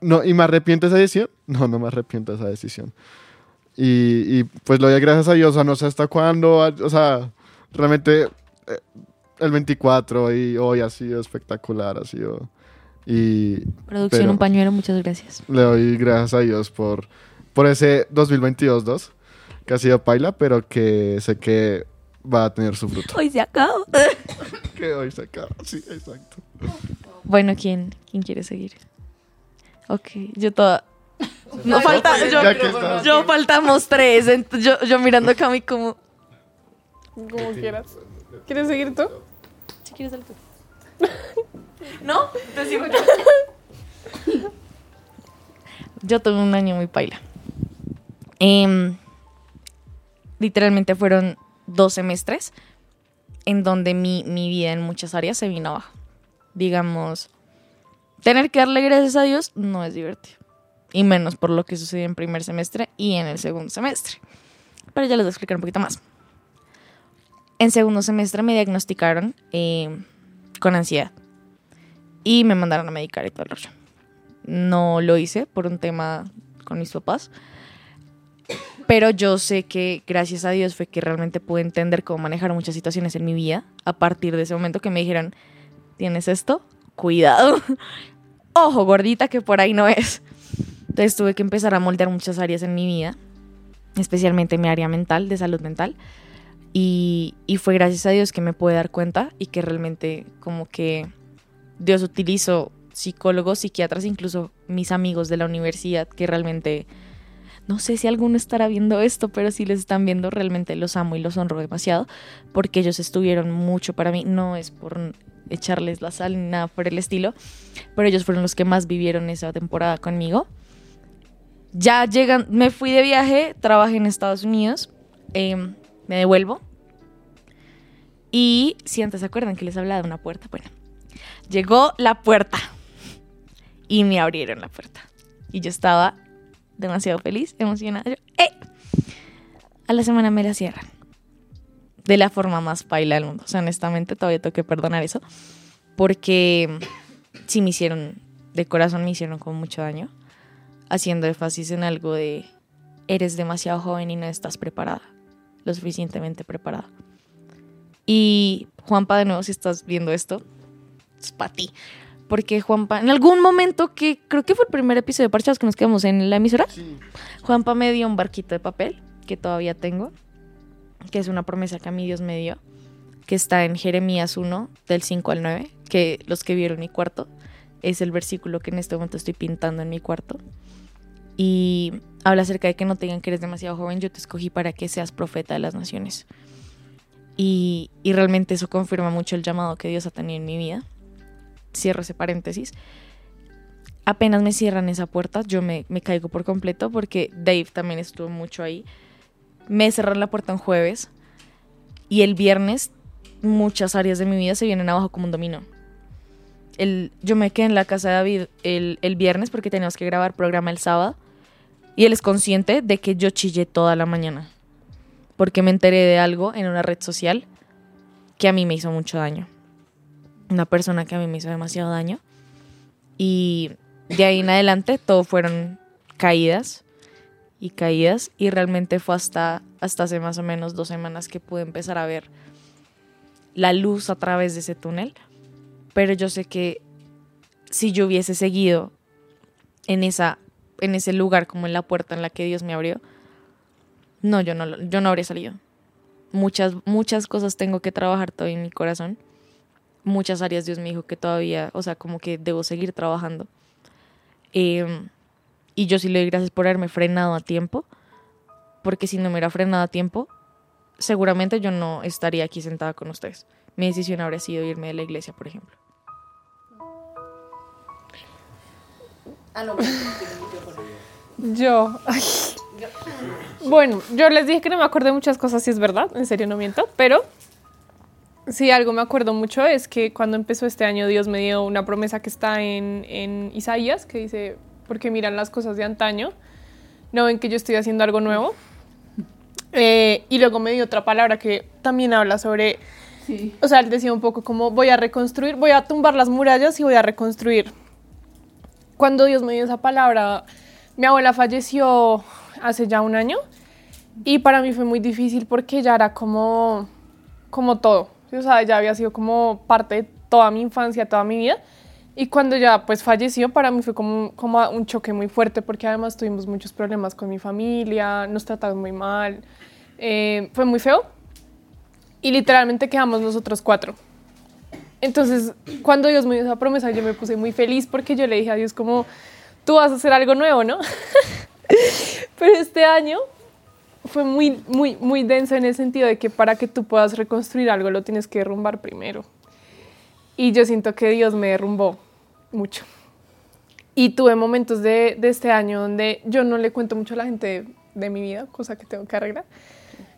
Speaker 5: no, ¿y me arrepiento de esa decisión? No, no me arrepiento de esa decisión. Y, y, pues lo doy gracias a Dios, o sea, no sé hasta cuándo, o sea, realmente eh, el 24 y hoy ha sido espectacular, ha sido... Y
Speaker 2: Producción, un pañuelo, muchas gracias.
Speaker 5: le doy gracias a Dios por, por ese 2022-2, que ha sido paila, pero que sé que va a tener su fruto.
Speaker 2: Hoy se acabó.
Speaker 5: que hoy se acaba, sí, exacto.
Speaker 2: Bueno, ¿quién, ¿quién quiere seguir? Ok, yo toda... No falta, yo, yo faltamos tres, yo, yo mirando a Cami como...
Speaker 4: Como quieras. ¿Quieres seguir tú?
Speaker 2: Si quieres el tú. ¿No? Te sigo yo. Yo tuve un año muy paila. Em, literalmente fueron dos semestres en donde mi, mi vida en muchas áreas se vino abajo. Digamos, tener que darle gracias a Dios no es divertido. Y menos por lo que sucedió en primer semestre y en el segundo semestre. Pero ya les voy a explicar un poquito más. En segundo semestre me diagnosticaron eh, con ansiedad y me mandaron a medicar y todo el rollo. No lo hice por un tema con mis papás, pero yo sé que gracias a Dios fue que realmente pude entender cómo manejar muchas situaciones en mi vida a partir de ese momento que me dijeron, ¿tienes esto? Cuidado. Ojo, gordita, que por ahí no es. Entonces tuve que empezar a moldear muchas áreas en mi vida, especialmente mi área mental, de salud mental. Y, fue gracias a Dios que me pude dar cuenta y que realmente como que Dios utilizó psicólogos, psiquiatras, incluso mis amigos de la universidad que realmente, no sé si alguno estará viendo esto, pero si les están viendo, realmente los amo y los honro demasiado porque ellos estuvieron mucho para mí, no es por echarles la sal ni nada por el estilo, pero ellos fueron los que más vivieron esa temporada conmigo. Ya llegan, me fui de viaje, trabajé en Estados Unidos, em, me devuelvo. Y si antes se acuerdan que les hablaba de una puerta, bueno, llegó la puerta y me abrieron la puerta. Y yo estaba demasiado feliz, emocionada. ¡eh! A la semana me la cierran. De la forma más paila del mundo. O sea, honestamente, todavía tengo que perdonar eso. Porque sí me hicieron, de corazón me hicieron con mucho daño. Haciendo énfasis en algo de, eres demasiado joven y no estás preparada lo suficientemente preparada. Y Juanpa, de nuevo, si estás viendo esto, es para ti. Porque Juanpa, en algún momento que creo que fue el primer episodio de Parchados que nos quedamos en la emisora, Juanpa me dio un barquito de papel que todavía tengo, que es una promesa que a mí Dios me dio, que está en Jeremías 1, del 5 al 9, que los que vieron mi cuarto, es el versículo que en este momento estoy pintando en mi cuarto. Y habla acerca de que no te digan que eres demasiado joven, yo te escogí para que seas profeta de las naciones. Y, y realmente eso confirma mucho el llamado que Dios ha tenido en mi vida. Cierro ese paréntesis. Apenas me cierran esa puerta, yo me caigo por completo porque Dave también estuvo mucho ahí. Me cerraron la puerta un jueves y el viernes muchas áreas de mi vida se vienen abajo como un dominó. El, yo me quedé en la casa de David el, el viernes porque teníamos que grabar programa el sábado y él es consciente de que yo chillé toda la mañana. Porque me enteré de algo en una red social que a mí me hizo mucho daño. Una persona que a mí me hizo demasiado daño. Y de ahí en adelante todo fueron caídas y caídas y realmente fue hasta, hasta hace más o menos dos semanas que pude empezar a ver la luz a través de ese túnel. Pero yo sé que si yo hubiese seguido en, esa, en ese lugar como en la puerta en la que Dios me abrió, no, yo no, yo no habría salido. Muchas, muchas cosas tengo que trabajar todavía en mi corazón. Muchas áreas Dios me dijo que todavía, o sea, como que debo seguir trabajando. Em, y yo sí le doy gracias por haberme frenado a tiempo, porque si no me hubiera frenado a tiempo, seguramente yo no estaría aquí sentada con ustedes. Mi decisión habría sido irme de la iglesia, por ejemplo.
Speaker 4: Yo. ay. Bueno, yo les dije que no me acuerdo de muchas cosas, si es verdad, en serio no miento, pero sí algo me acuerdo mucho es que cuando empezó este año Dios me dio una promesa que está en, en Isaías, que dice, porque miran las cosas de antaño, no ven que yo estoy haciendo algo nuevo. Eh, y luego me dio otra palabra que también habla sobre, o sea, él decía un poco como voy a reconstruir, voy a tumbar las murallas y voy a reconstruir. Cuando Dios me dio esa palabra, mi abuela falleció hace ya un año y para mí fue muy difícil porque ya era como, como todo, ¿sí? o sea, ya había sido como parte de toda mi infancia, toda mi vida. Y cuando ya pues falleció, para mí fue como, como un choque muy fuerte porque además tuvimos muchos problemas con mi familia, nos trataron muy mal, eh, fue muy feo. Y literalmente quedamos nosotros cuatro. Entonces, cuando Dios me dio esa promesa, yo me puse muy feliz porque yo le dije a Dios como, tú vas a hacer algo nuevo, ¿no? Pero este año fue muy, muy, muy denso en el sentido de que para que tú puedas reconstruir algo lo tienes que derrumbar primero. Y yo siento que Dios me derrumbó mucho. Y tuve momentos de, este año donde yo no le cuento mucho a la gente de, de mi vida, cosa que tengo que arreglar.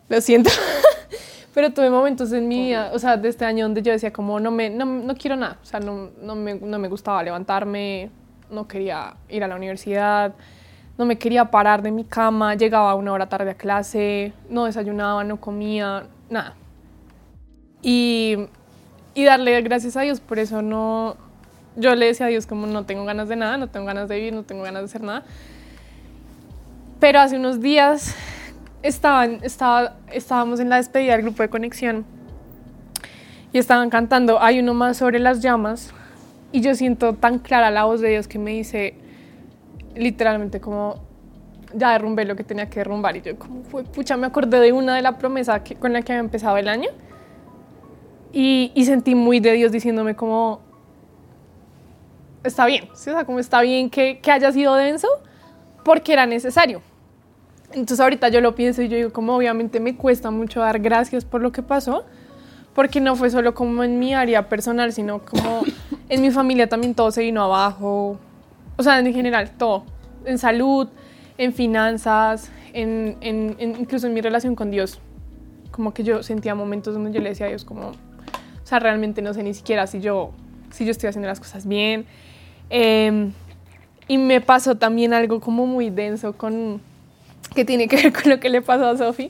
Speaker 4: Lo siento. Pero tuve momentos en mi vida, o sea, de este año donde yo decía como no me, no, no quiero nada, o sea, no, no, me, no me gustaba levantarme, no quería ir a la universidad, no me quería parar de mi cama, llegaba una hora tarde a clase, no desayunaba, no comía, nada. Y, y darle gracias a Dios, por eso no, yo le decía a Dios como no tengo ganas de nada, no tengo ganas de vivir, no tengo ganas de hacer nada. Pero hace unos días estaban, estaba, estábamos en la despedida del grupo de conexión y estaban cantando Hay uno más sobre las llamas y yo siento tan clara la voz de Dios que me dice literalmente como ya derrumbé lo que tenía que derrumbar y yo como fue pucha me acordé de una de la promesa que, con la que había empezado el año y, y sentí muy de Dios diciéndome como está bien, ¿sí? o sea, como está bien que, que haya sido denso porque era necesario. Entonces ahorita yo lo pienso y yo digo, como obviamente me cuesta mucho dar gracias por lo que pasó, porque no fue solo como en mi área personal, sino como en mi familia también todo se vino abajo, o sea, en general, todo, en salud, en finanzas, en, en, en- incluso en mi relación con Dios. Como que yo sentía momentos donde yo le decía a Dios como, o sea, realmente no sé ni siquiera si yo, si yo estoy haciendo las cosas bien. Em, y me pasó también algo como muy denso con, que tiene que ver con lo que le pasó a Sofi.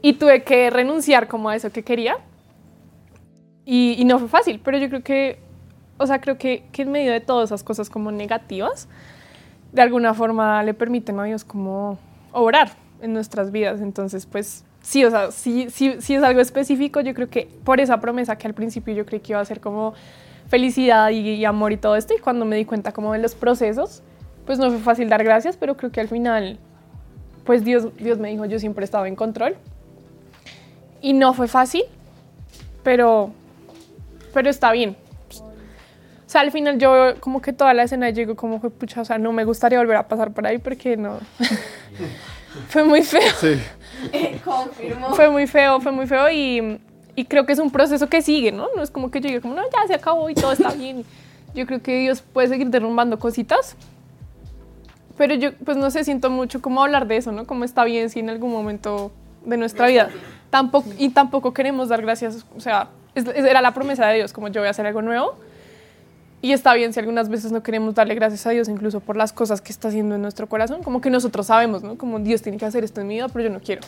Speaker 4: Y tuve que renunciar como a eso que quería. Y, y no fue fácil, pero yo creo que, o sea, creo que, que en medio de todas esas cosas como negativas, de alguna forma le permiten a Dios como obrar en nuestras vidas. Entonces, pues sí, o sea, sí, sí, sí es algo específico. Yo creo que por esa promesa que al principio yo creí que iba a ser como felicidad y, y amor y todo esto, y cuando me di cuenta como de los procesos, pues no fue fácil dar gracias, pero creo que al final, pues Dios, Dios me dijo, yo siempre he estado en control. Y no fue fácil, pero, pero está bien. O sea, al final yo como que toda la escena llego como fue pucha, o sea, no me gustaría volver a pasar por ahí porque no. fue muy feo.
Speaker 5: Sí.
Speaker 4: Fue muy feo, fue muy feo y, y creo que es un proceso que sigue, ¿no? No es como que yo diga como, no, ya se acabó y todo está bien. Yo creo que Dios puede seguir derrumbando cositas. Pero yo, pues no sé, siento mucho cómo hablar de eso, ¿no? Como está bien si en algún momento de nuestra vida tampoco, y tampoco queremos dar gracias, o sea, es- era la promesa de Dios, como yo voy a hacer algo nuevo. Y está bien si algunas veces no queremos darle gracias a Dios, incluso por las cosas que está haciendo en nuestro corazón, como que nosotros sabemos, ¿no? Como Dios tiene que hacer esto en mi vida, pero yo no quiero.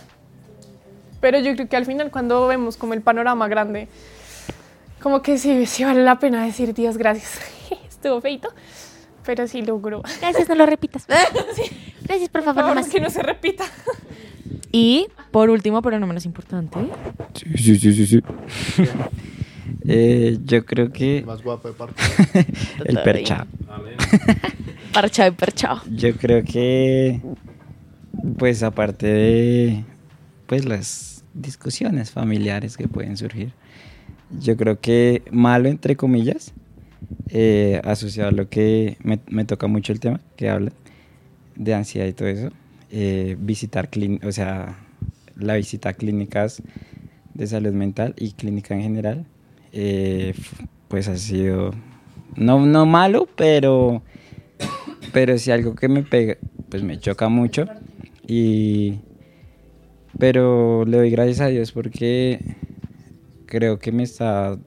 Speaker 4: Pero yo creo que al final cuando vemos como el panorama grande, como que sí, sí vale la pena decir Dios gracias. Estuvo feito. Pero sí logró.
Speaker 2: Gracias, no lo repitas. Gracias, por
Speaker 4: Por
Speaker 2: favor,
Speaker 4: favor,
Speaker 2: nomás.
Speaker 4: que no se repita.
Speaker 2: Y por último, pero no menos importante,
Speaker 3: Sí, sí, sí, sí. sí. Eh, yo creo que
Speaker 5: El más guapo de parte.
Speaker 3: el percha.
Speaker 2: parchado y perchado.
Speaker 3: Yo creo que, pues aparte de, pues las discusiones familiares que pueden surgir, yo creo que malo entre comillas, eh, asociado a lo que me, me toca mucho el tema que habla de ansiedad y todo eso, eh, visitar o sea, la visita a clínicas de salud mental y clínica en general, eh, pues ha sido no, no malo, pero pero si algo que me pega, pues me choca mucho. Y. Pero le doy gracias a Dios porque creo que me está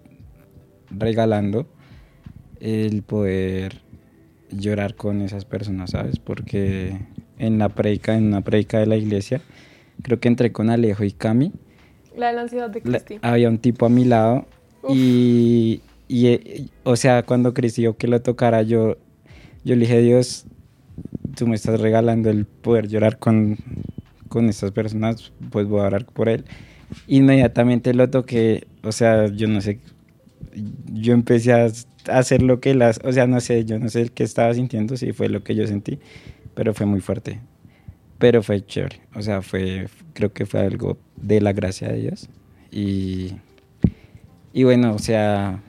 Speaker 3: regalando el poder llorar con esas personas, ¿sabes? Porque en la predica, en una predica de la iglesia, creo que entré con Alejo y Cami.
Speaker 4: La de la ansiedad de
Speaker 3: La-
Speaker 4: Cristi.
Speaker 3: había un tipo a mi lado y, y, eh, o sea, cuando Cristi dijo que lo tocara, yo, yo le dije, Dios, tú me estás regalando el poder llorar con, con estas personas, pues voy a orar por él. Inmediatamente lo toqué, o sea, yo no sé, yo empecé a hacer lo que las, o sea, no sé, yo no sé qué estaba sintiendo, si fue lo que yo sentí, pero fue muy fuerte. Pero fue chévere, o sea, fue, creo que fue algo de la gracia de Dios. Y, y bueno, o sea,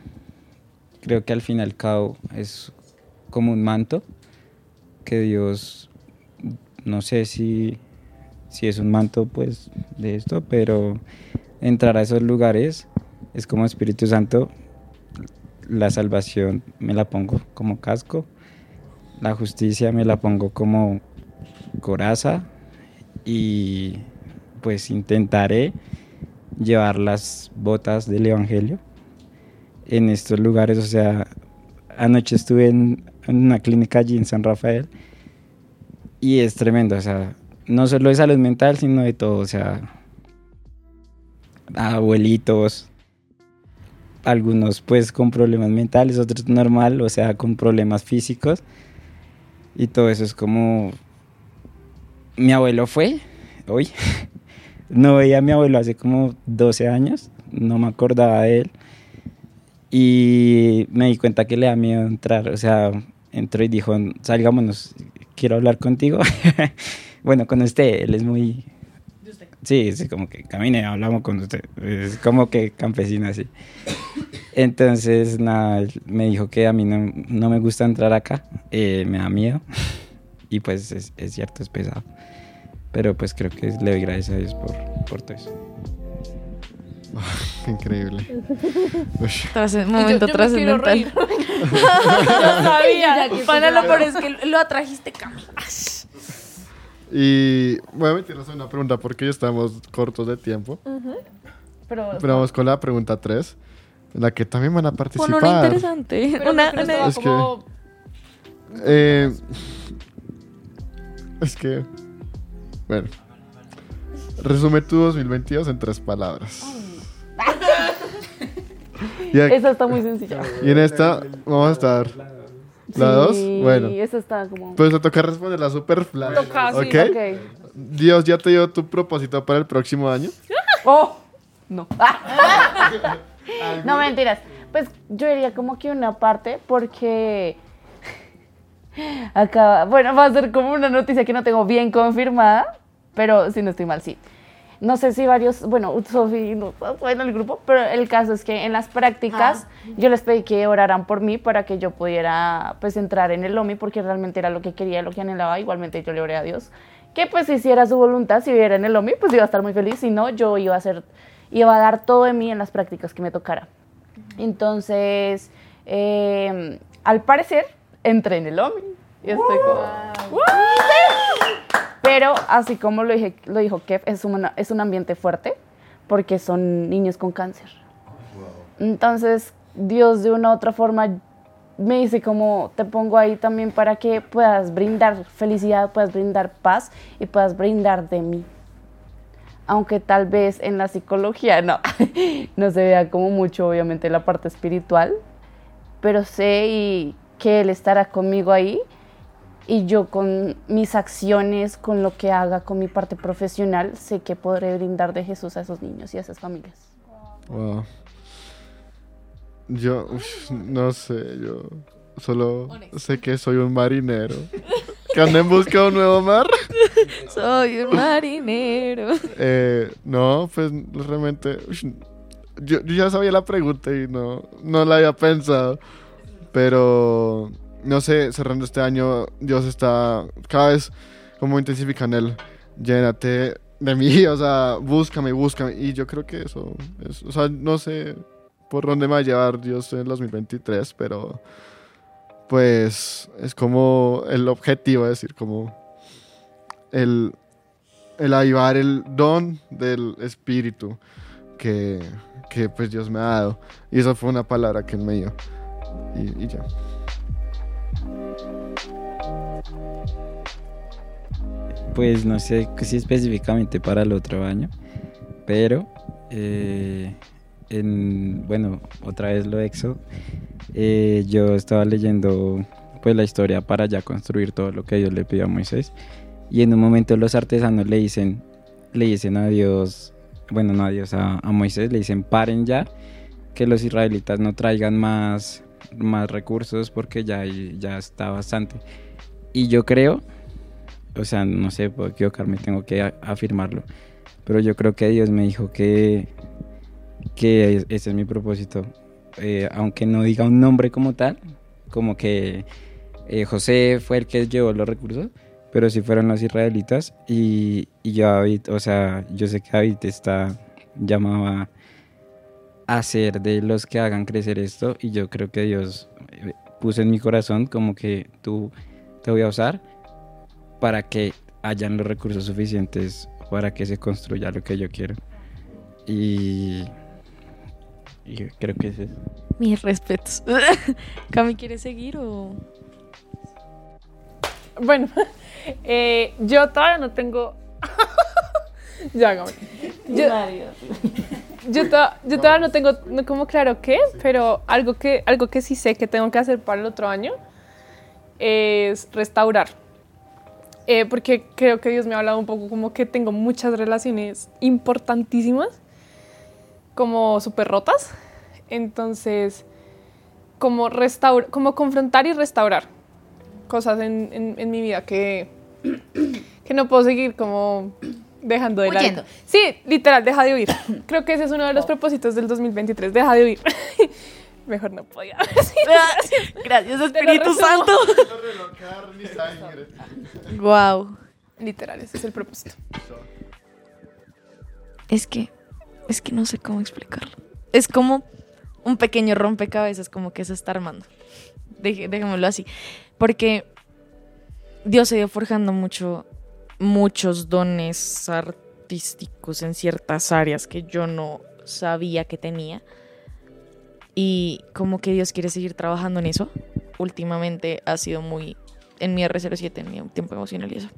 Speaker 3: creo que al fin y al cabo es como un manto que Dios, no sé si, si es un manto pues de esto, pero entrar a esos lugares es como Espíritu Santo, la salvación me la pongo como casco, la justicia me la pongo como coraza y pues intentaré llevar las botas del Evangelio en estos lugares. O sea, anoche estuve en, una clínica allí en San Rafael y es tremendo. O sea, no solo de salud mental, sino de todo. O sea, abuelitos, algunos pues con problemas mentales, otros normal, o sea, con problemas físicos. Y todo eso es como... Mi abuelo fue hoy. No veía a mi abuelo hace como 12 años, no me acordaba de él. Y me di cuenta que le da miedo entrar, o sea, entró y dijo, salgámonos, quiero hablar contigo. bueno, con usted, él es muy... Sí, sí, como que camine, hablamos con usted. Es como que campesino así. Entonces, nada, él me dijo que a mí no, no me gusta entrar acá, eh, me da miedo. Y pues es, es cierto, es pesado. Pero pues creo que le doy gracias a Dios por, por todo eso.
Speaker 5: Increíble. Uy.
Speaker 2: Tras-
Speaker 4: yo-
Speaker 2: momento
Speaker 4: yo
Speaker 2: trascendental.
Speaker 4: Yo sabía.
Speaker 2: Pana, lo peor es que lo atrajiste, Cami.
Speaker 5: Y voy a en una pregunta porque ya estamos cortos de tiempo.
Speaker 6: Pero,
Speaker 5: Pero vamos con la pregunta 3, en la que también van a participar.
Speaker 2: una interesante.
Speaker 4: Pero
Speaker 2: una,
Speaker 5: Es que-
Speaker 4: como-
Speaker 5: Eh, es que. Bueno. Resume tu 2022 en tres palabras. Y, aquí-
Speaker 6: Esa está muy sencilla.
Speaker 5: y en esta vamos a estar. ¿La dos?
Speaker 6: Sí,
Speaker 5: Bueno.
Speaker 6: esa está como...
Speaker 5: Pues te toca responder la super flash.
Speaker 4: Toca, sí.
Speaker 5: ¿Ok?
Speaker 6: Ok.
Speaker 5: Dios ya te dio tu propósito para el próximo año.
Speaker 6: ¡Oh! No. no, mentiras. Pues yo diría como que una parte porque acá, bueno, va a ser como una noticia que no tengo bien confirmada, pero si no estoy mal, sí. No sé si varios, bueno, Sofi no fue en el grupo, pero el caso es que en las prácticas yo les pedí que oraran por mí para que yo pudiera pues entrar en el OMI porque realmente era lo que quería, lo que anhelaba. Igualmente yo le oré a Dios que pues hiciera su voluntad, si viviera en el OMI, pues iba a estar muy feliz, si no, yo iba a hacer, iba a dar todo de mí en las prácticas que me tocara. Entonces, eh, al parecer, entré en el OMI. Y estoy como... Pero así como lo, dije, lo dijo Kev, es, una- es un ambiente fuerte porque son niños con cáncer. Entonces, Dios de una u otra forma me dice como te pongo ahí también para que puedas brindar felicidad, puedas brindar paz y puedas brindar de mí. Aunque tal vez en la psicología no, no se vea como mucho, obviamente, la parte espiritual, pero sé y que Él estará conmigo ahí y yo con mis acciones, con lo que haga, con mi parte profesional, sé que podré brindar de Jesús a esos niños y a esas familias.
Speaker 5: Wow. Yo, uf, no sé, yo solo sé que soy un marinero. Que anda en busca de un nuevo mar.
Speaker 2: Soy un marinero.
Speaker 5: Eh, no, pues realmente. Yo, yo ya sabía la pregunta y no, no la había pensado. Pero no sé, cerrando este año, Dios está cada vez como intensificando el llénate de mí, o sea, búscame, búscame. Y yo creo que eso, es, o sea, no sé por dónde me va a llevar Dios en el 2023, pero pues es como el objetivo, es decir, como el, el avivar el don del Espíritu que, que pues Dios me ha dado. Y eso fue una palabra que él me dio. Y ya.
Speaker 3: Pues no sé si específicamente para el otro año, pero eh, en, bueno, otra vez lo exo. eh, yo estaba leyendo pues la historia para ya construir todo lo que Dios le pidió a Moisés y en un momento los artesanos le dicen, le dicen a Dios, bueno no a Dios, a, a Moisés le dicen paren ya que los israelitas no traigan más, más recursos porque ya, ya está bastante. Y yo creo, o sea, no sé, puedo equivocarme, tengo que afirmarlo, pero yo creo que Dios me dijo que, que es- ese es mi propósito. Eh, aunque no diga un nombre como tal, como que eh, José fue el que llevó los recursos, pero sí fueron los israelitas y, y yo, David, o sea, yo sé que David está llamado a a ser de los que hagan crecer esto y yo creo que Dios eh, puso en mi corazón como que tú te voy a usar para que hayan los recursos suficientes para que se construya lo que yo quiero. Y, y creo que es eso.
Speaker 2: Mis respetos. Cami, ¿quieres seguir o...?
Speaker 4: Bueno, eh, yo todavía no tengo. ya, Gabriel. Yo, yo, yo todavía no tengo no como claro qué, pero algo que, algo que sí sé que tengo que hacer para el otro año es restaurar. Eh, porque creo que Dios me ha hablado un poco como que tengo muchas relaciones importantísimas, como súper rotas. Entonces, como, restaur como confrontar y restaurar cosas en, en- en mi vida que, que no puedo seguir como dejando de lado.
Speaker 2: Huyendo.
Speaker 4: Sí, literal, deja de huir. Creo que ese es uno de los propósitos del 2023, deja de huir. Mejor no podía. Sí,
Speaker 2: Gracias, Espíritu. Santo. Wow.
Speaker 4: Literal, ese es el propósito.
Speaker 2: Es que, es que no sé cómo explicarlo. Es como un pequeño rompecabezas, como que se está armando. Dejémoslo así. Porque Dios se dio forjando mucho, muchos dones artísticos en ciertas áreas que yo no sabía que tenía. Y como que Dios quiere seguir trabajando en eso. Últimamente ha sido muy, en mi R07, en mi tiempo emocional y eso,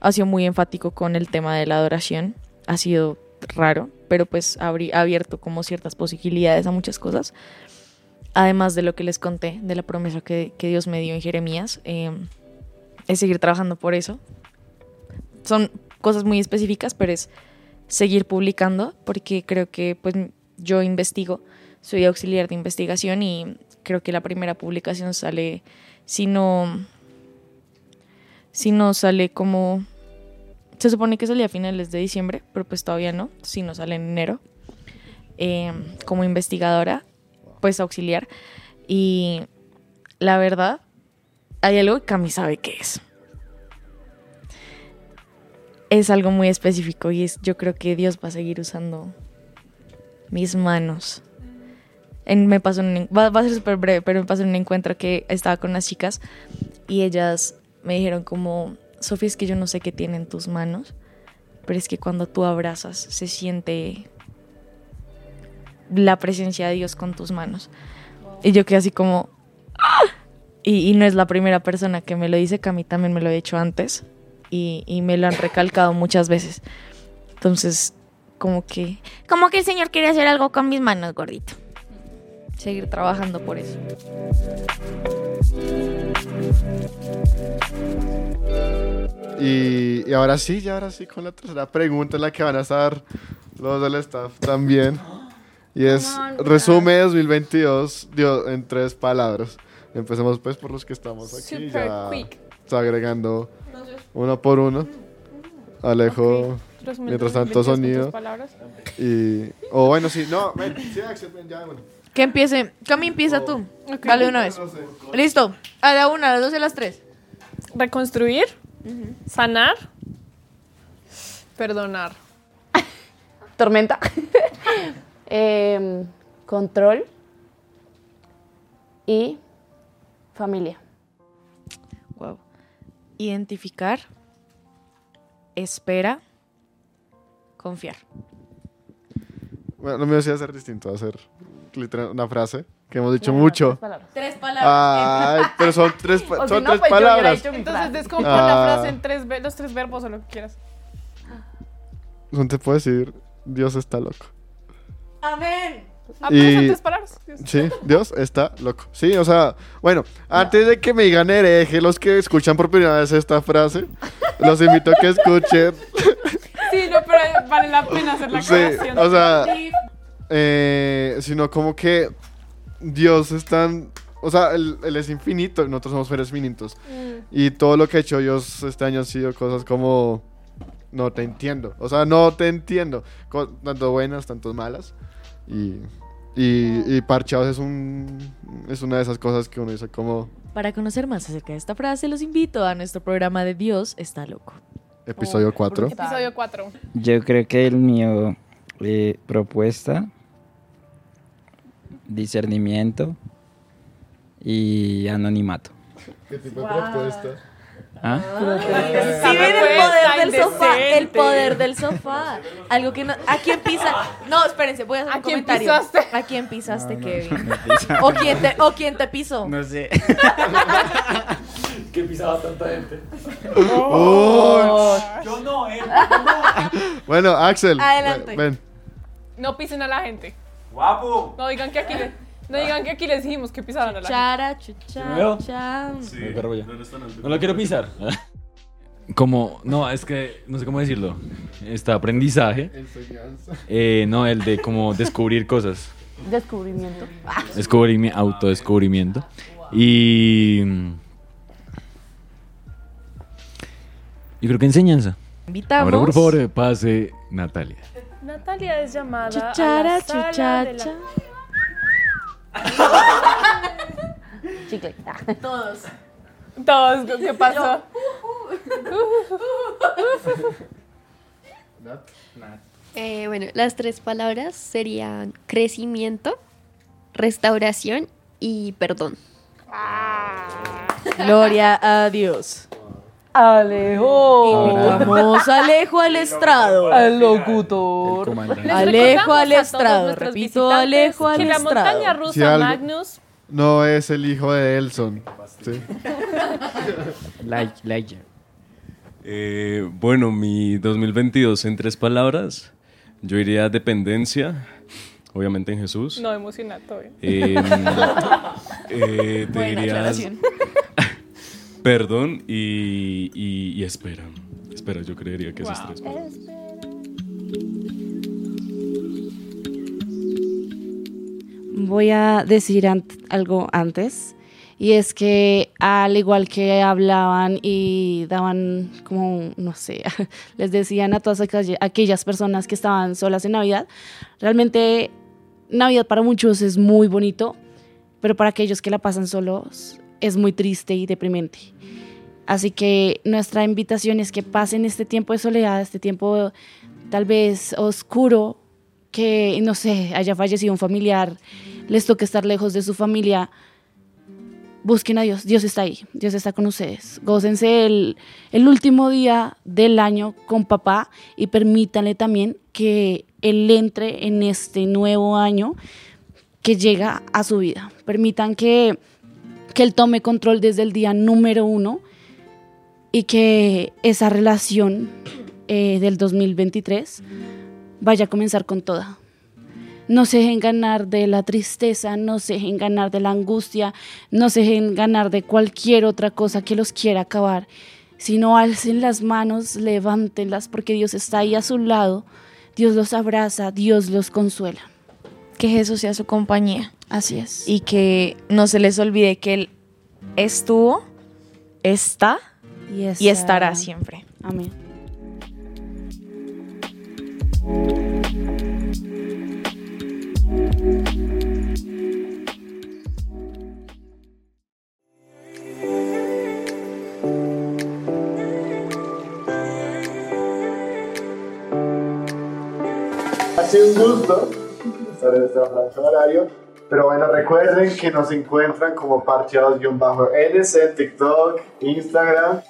Speaker 2: ha sido muy enfático con el tema de la adoración. Ha sido raro, pero pues ha abierto como ciertas posibilidades a muchas cosas. Además de lo que les conté, de la promesa que, que Dios me dio en Jeremías, eh, es seguir trabajando por eso. Son cosas muy específicas, pero es seguir publicando, porque creo que pues yo investigo, soy auxiliar de investigación y creo que la primera publicación sale, si no, si no sale como se supone que salía a finales de diciembre, pero pues todavía no, si no sale en enero. Eh, como investigadora, pues auxiliar. Y la verdad, hay algo que Cami sabe qué es. Es algo muy específico y es, yo creo que Dios va a seguir usando mis manos. Me pasó un va, va a ser súper breve, pero me pasó un encuentro que estaba con unas chicas y ellas me dijeron como, Sofía, es que yo no sé qué tienen tus manos, pero es que cuando tú abrazas se siente la presencia de Dios con tus manos. Y yo quedé así como... ¡ah! Y, y no es la primera persona que me lo dice, que a mí también me lo he hecho antes y, y me lo han recalcado muchas veces. Entonces, como que... Como que el Señor quiere hacer algo con mis manos, gordito. seguir trabajando por eso.
Speaker 5: Y, y ahora sí, ya ahora sí, con la tercera pregunta en la que van a estar los del staff también. Y es, resume 2022 dio, en tres palabras. Empecemos pues por los que estamos aquí.
Speaker 4: Super
Speaker 5: ya
Speaker 4: quick.
Speaker 5: está agregando uno por uno. Alejo,
Speaker 4: Resumen
Speaker 5: mientras
Speaker 4: 2022
Speaker 5: tanto sonido. Y, o bueno, sí, no, ven, sí, Axel, ven, ya, bueno.
Speaker 2: Que empiece. Cami, empieza tú.
Speaker 4: Ok.
Speaker 2: Dale una vez.
Speaker 5: No sé.
Speaker 2: Listo. A la una, a las dos y a las tres.
Speaker 4: Reconstruir, sanar, perdonar.
Speaker 6: Tormenta. Em, control. Y familia.
Speaker 2: Identificar. Espera. Confiar.
Speaker 5: Bueno, no me voy a hacer distinto, va a ser literal una frase que hemos dicho mucho.
Speaker 2: Tres
Speaker 5: Ay, pero son tres, pa-
Speaker 6: O si
Speaker 5: son
Speaker 6: no,
Speaker 5: tres
Speaker 6: pues
Speaker 5: palabras.
Speaker 4: Entonces
Speaker 6: frase.
Speaker 4: descompon la
Speaker 5: Ah.
Speaker 4: frase en tres, ve- los tres verbos o lo que quieras.
Speaker 5: No te puedo decir, Dios está loco.
Speaker 2: Amén.
Speaker 4: Ah,
Speaker 5: Y-
Speaker 4: tres palabras.
Speaker 5: Sí, Dios está loco. Sí, o sea, bueno, antes de que me digan hereje los que escuchan por primera vez esta frase, los invito a que escuchen.
Speaker 4: Sí, no, pero vale la pena hacer la
Speaker 5: Sí,
Speaker 4: aclaración.
Speaker 5: o sea, eh, sino como que Dios es tan, o sea, él, él es infinito, nosotros somos seres finitos.
Speaker 4: Mm.
Speaker 5: Y todo lo que ha hecho Dios este año han sido cosas como, no te entiendo, o sea, no te entiendo, tanto buenas, tanto malas. Y, y, y Parchados es, un, es una de esas cosas que uno dice como
Speaker 2: Para conocer más acerca de esta frase, los invito a nuestro programa de Dios está loco.
Speaker 5: episodio 4.
Speaker 4: Episodio 4.
Speaker 3: Yo creo que el mío, eh, propuesta, discernimiento y anonimato.
Speaker 5: ¿Qué tipo de propuesta?
Speaker 3: ¿Ah?
Speaker 2: Sí, ven el poder del sofá, el poder del sofá. Algo que no. ¿A quién pisa? No, espérense, voy a hacer
Speaker 4: ¿A
Speaker 2: un
Speaker 4: quién
Speaker 2: comentario.
Speaker 4: pisaste?
Speaker 2: ¿A quién pisaste,
Speaker 3: No, no,
Speaker 2: Kevin? ¿O quién te, o quién te pisó?
Speaker 3: No sé.
Speaker 8: Que pisaba tanta gente.
Speaker 5: Oh.
Speaker 8: Yo no, eh.
Speaker 5: Bueno, Axel,
Speaker 2: Adelante.
Speaker 5: ven.
Speaker 4: No pisen a la gente.
Speaker 8: Guapo.
Speaker 4: No digan que aquí, le- no digan que aquí les dijimos que pisaran a la.
Speaker 2: Chara,
Speaker 9: ¿Me
Speaker 2: chucha,
Speaker 9: veo?
Speaker 2: cha.
Speaker 9: Me perro ya. No lo quiero pisar. Como, no, es que no sé cómo decirlo. Este aprendizaje. Eh, no, el de como descubrir cosas.
Speaker 6: Descubrimiento.
Speaker 9: Descubrimiento, autodescubrimiento. Y. Yo creo que enseñanza.
Speaker 2: Invitamos.
Speaker 9: Ahora, por favor, pase Natalia.
Speaker 4: Natalia es llamada
Speaker 2: Chuchara,
Speaker 4: a la sala de la-
Speaker 2: chuchacha.
Speaker 6: Chicle. Ah.
Speaker 2: Todos.
Speaker 4: Todos, ¿qué pasó?
Speaker 7: Eh, bueno, las tres palabras serían crecimiento, restauración y perdón.
Speaker 2: Gloria a Dios.
Speaker 6: Alejo.
Speaker 2: Invitamos a Alejo al estrado.
Speaker 6: Al locutor.
Speaker 2: Alejo al estrado, repito, Alejo al
Speaker 4: que la
Speaker 2: estrado.
Speaker 4: montaña rusa
Speaker 5: Si algo-
Speaker 4: Magnus
Speaker 5: No es el hijo de Elson. Sí.
Speaker 3: Like, like.
Speaker 10: Eh, bueno, mi 2022 en tres palabras. Yo iría dependencia, obviamente en Jesús.
Speaker 4: No, emocional, bien.
Speaker 10: Eh, eh, te
Speaker 2: Buena aclaración.
Speaker 10: Perdón y, y- y espera. Espera, yo creería que esas
Speaker 4: Wow.
Speaker 10: tres palabras.
Speaker 6: Voy a decir algo antes. Y es que al igual que hablaban y daban como, no sé, les decían a todas aquella- aquellas personas que estaban solas en Navidad, realmente Navidad para muchos es muy bonito, pero para aquellos que la pasan solos es muy triste y deprimente. Así que nuestra invitación es que pasen este tiempo de soledad, este tiempo tal vez oscuro, que, no sé, haya fallecido un familiar, les toque estar lejos de su familia, busquen a Dios, Dios está ahí, Dios está con ustedes. Gócense el, el último día del año con papá y permítanle también que Él entre en este nuevo año que llega a su vida. Permitan que, que Él tome control desde el día número uno y que esa relación eh, del 2023 vaya a comenzar con toda. no se dejen ganar de la tristeza, no se dejen ganar de la angustia, no se dejen ganar de cualquier otra cosa que los quiera acabar, sino alcen las manos, levántenlas, porque Dios está ahí a su lado, Dios los abraza, Dios los consuela.
Speaker 2: Que Jesús sea su compañía.
Speaker 6: Así es.
Speaker 2: Y que no se les olvide que Él estuvo, está y, y estará siempre.
Speaker 6: Amén.
Speaker 5: Ha sido un gusto estar en este franja horario. Pero bueno, recuerden que nos encuentran como parcheados-ns en TikTok, Instagram,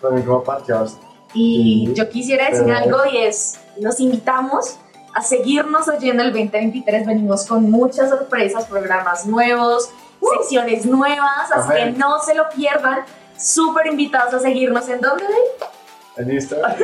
Speaker 5: también como parcheados.
Speaker 1: Y yo quisiera decir algo y es, los invitamos a seguirnos oyendo el 2023. Venimos con muchas sorpresas, programas nuevos, secciones nuevas, así que no se lo pierdan. Súper invitados a seguirnos en dónde,
Speaker 5: En Instagram.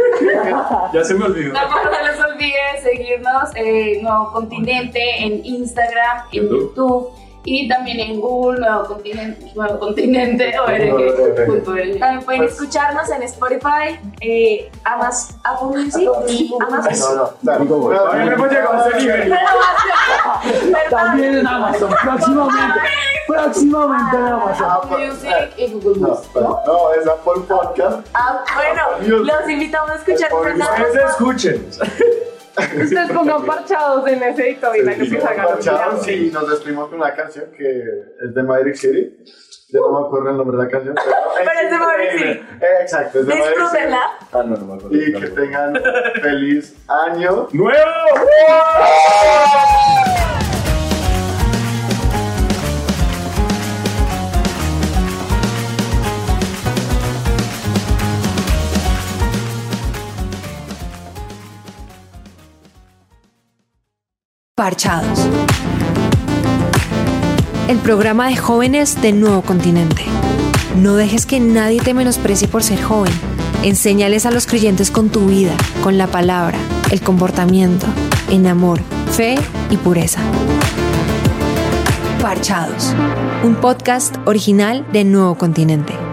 Speaker 10: ya se me olvidó.
Speaker 6: No, no les olvide seguirnos en Nuevo Continente, en Instagram, en YouTube y también en Google, Nuevo Continente, Nuevo Continente, ORG.
Speaker 1: También pueden escucharnos en Spotify, eh, Amazon, Apple Music y Amazon.
Speaker 5: No, no,
Speaker 8: Todavía no hemos llegado a ese nivel.
Speaker 11: También en Amazon, próximamente. Próximamente en Amazon.
Speaker 6: Apple Music y Google
Speaker 5: No,
Speaker 6: Music.
Speaker 5: no, es Apple Podcast.
Speaker 1: Ah, bueno, los invitamos a escuchar
Speaker 8: Ustedes escuchen.
Speaker 4: Ustedes pongan parchados en ese editor y la que salga
Speaker 5: Parchados y nos despedimos con una canción que es de Maverick City. Ya no me acuerdo el nombre de la canción, pero,
Speaker 1: Pero es de Maverick
Speaker 5: increíble.
Speaker 1: City.
Speaker 5: Eh, exacto, es de Maverick City.
Speaker 1: Disfrútenla.
Speaker 10: Ah, no, no me acuerdo.
Speaker 5: Y que tengan feliz año.
Speaker 8: ¡Nuevo!
Speaker 1: Parchados. El programa de jóvenes del nuevo continente. No dejes que nadie te menosprecie por ser joven. Enséñales a los creyentes con tu vida, con la palabra, el comportamiento, en amor, fe y pureza. Parchados. Un podcast original de Nuevo Continente.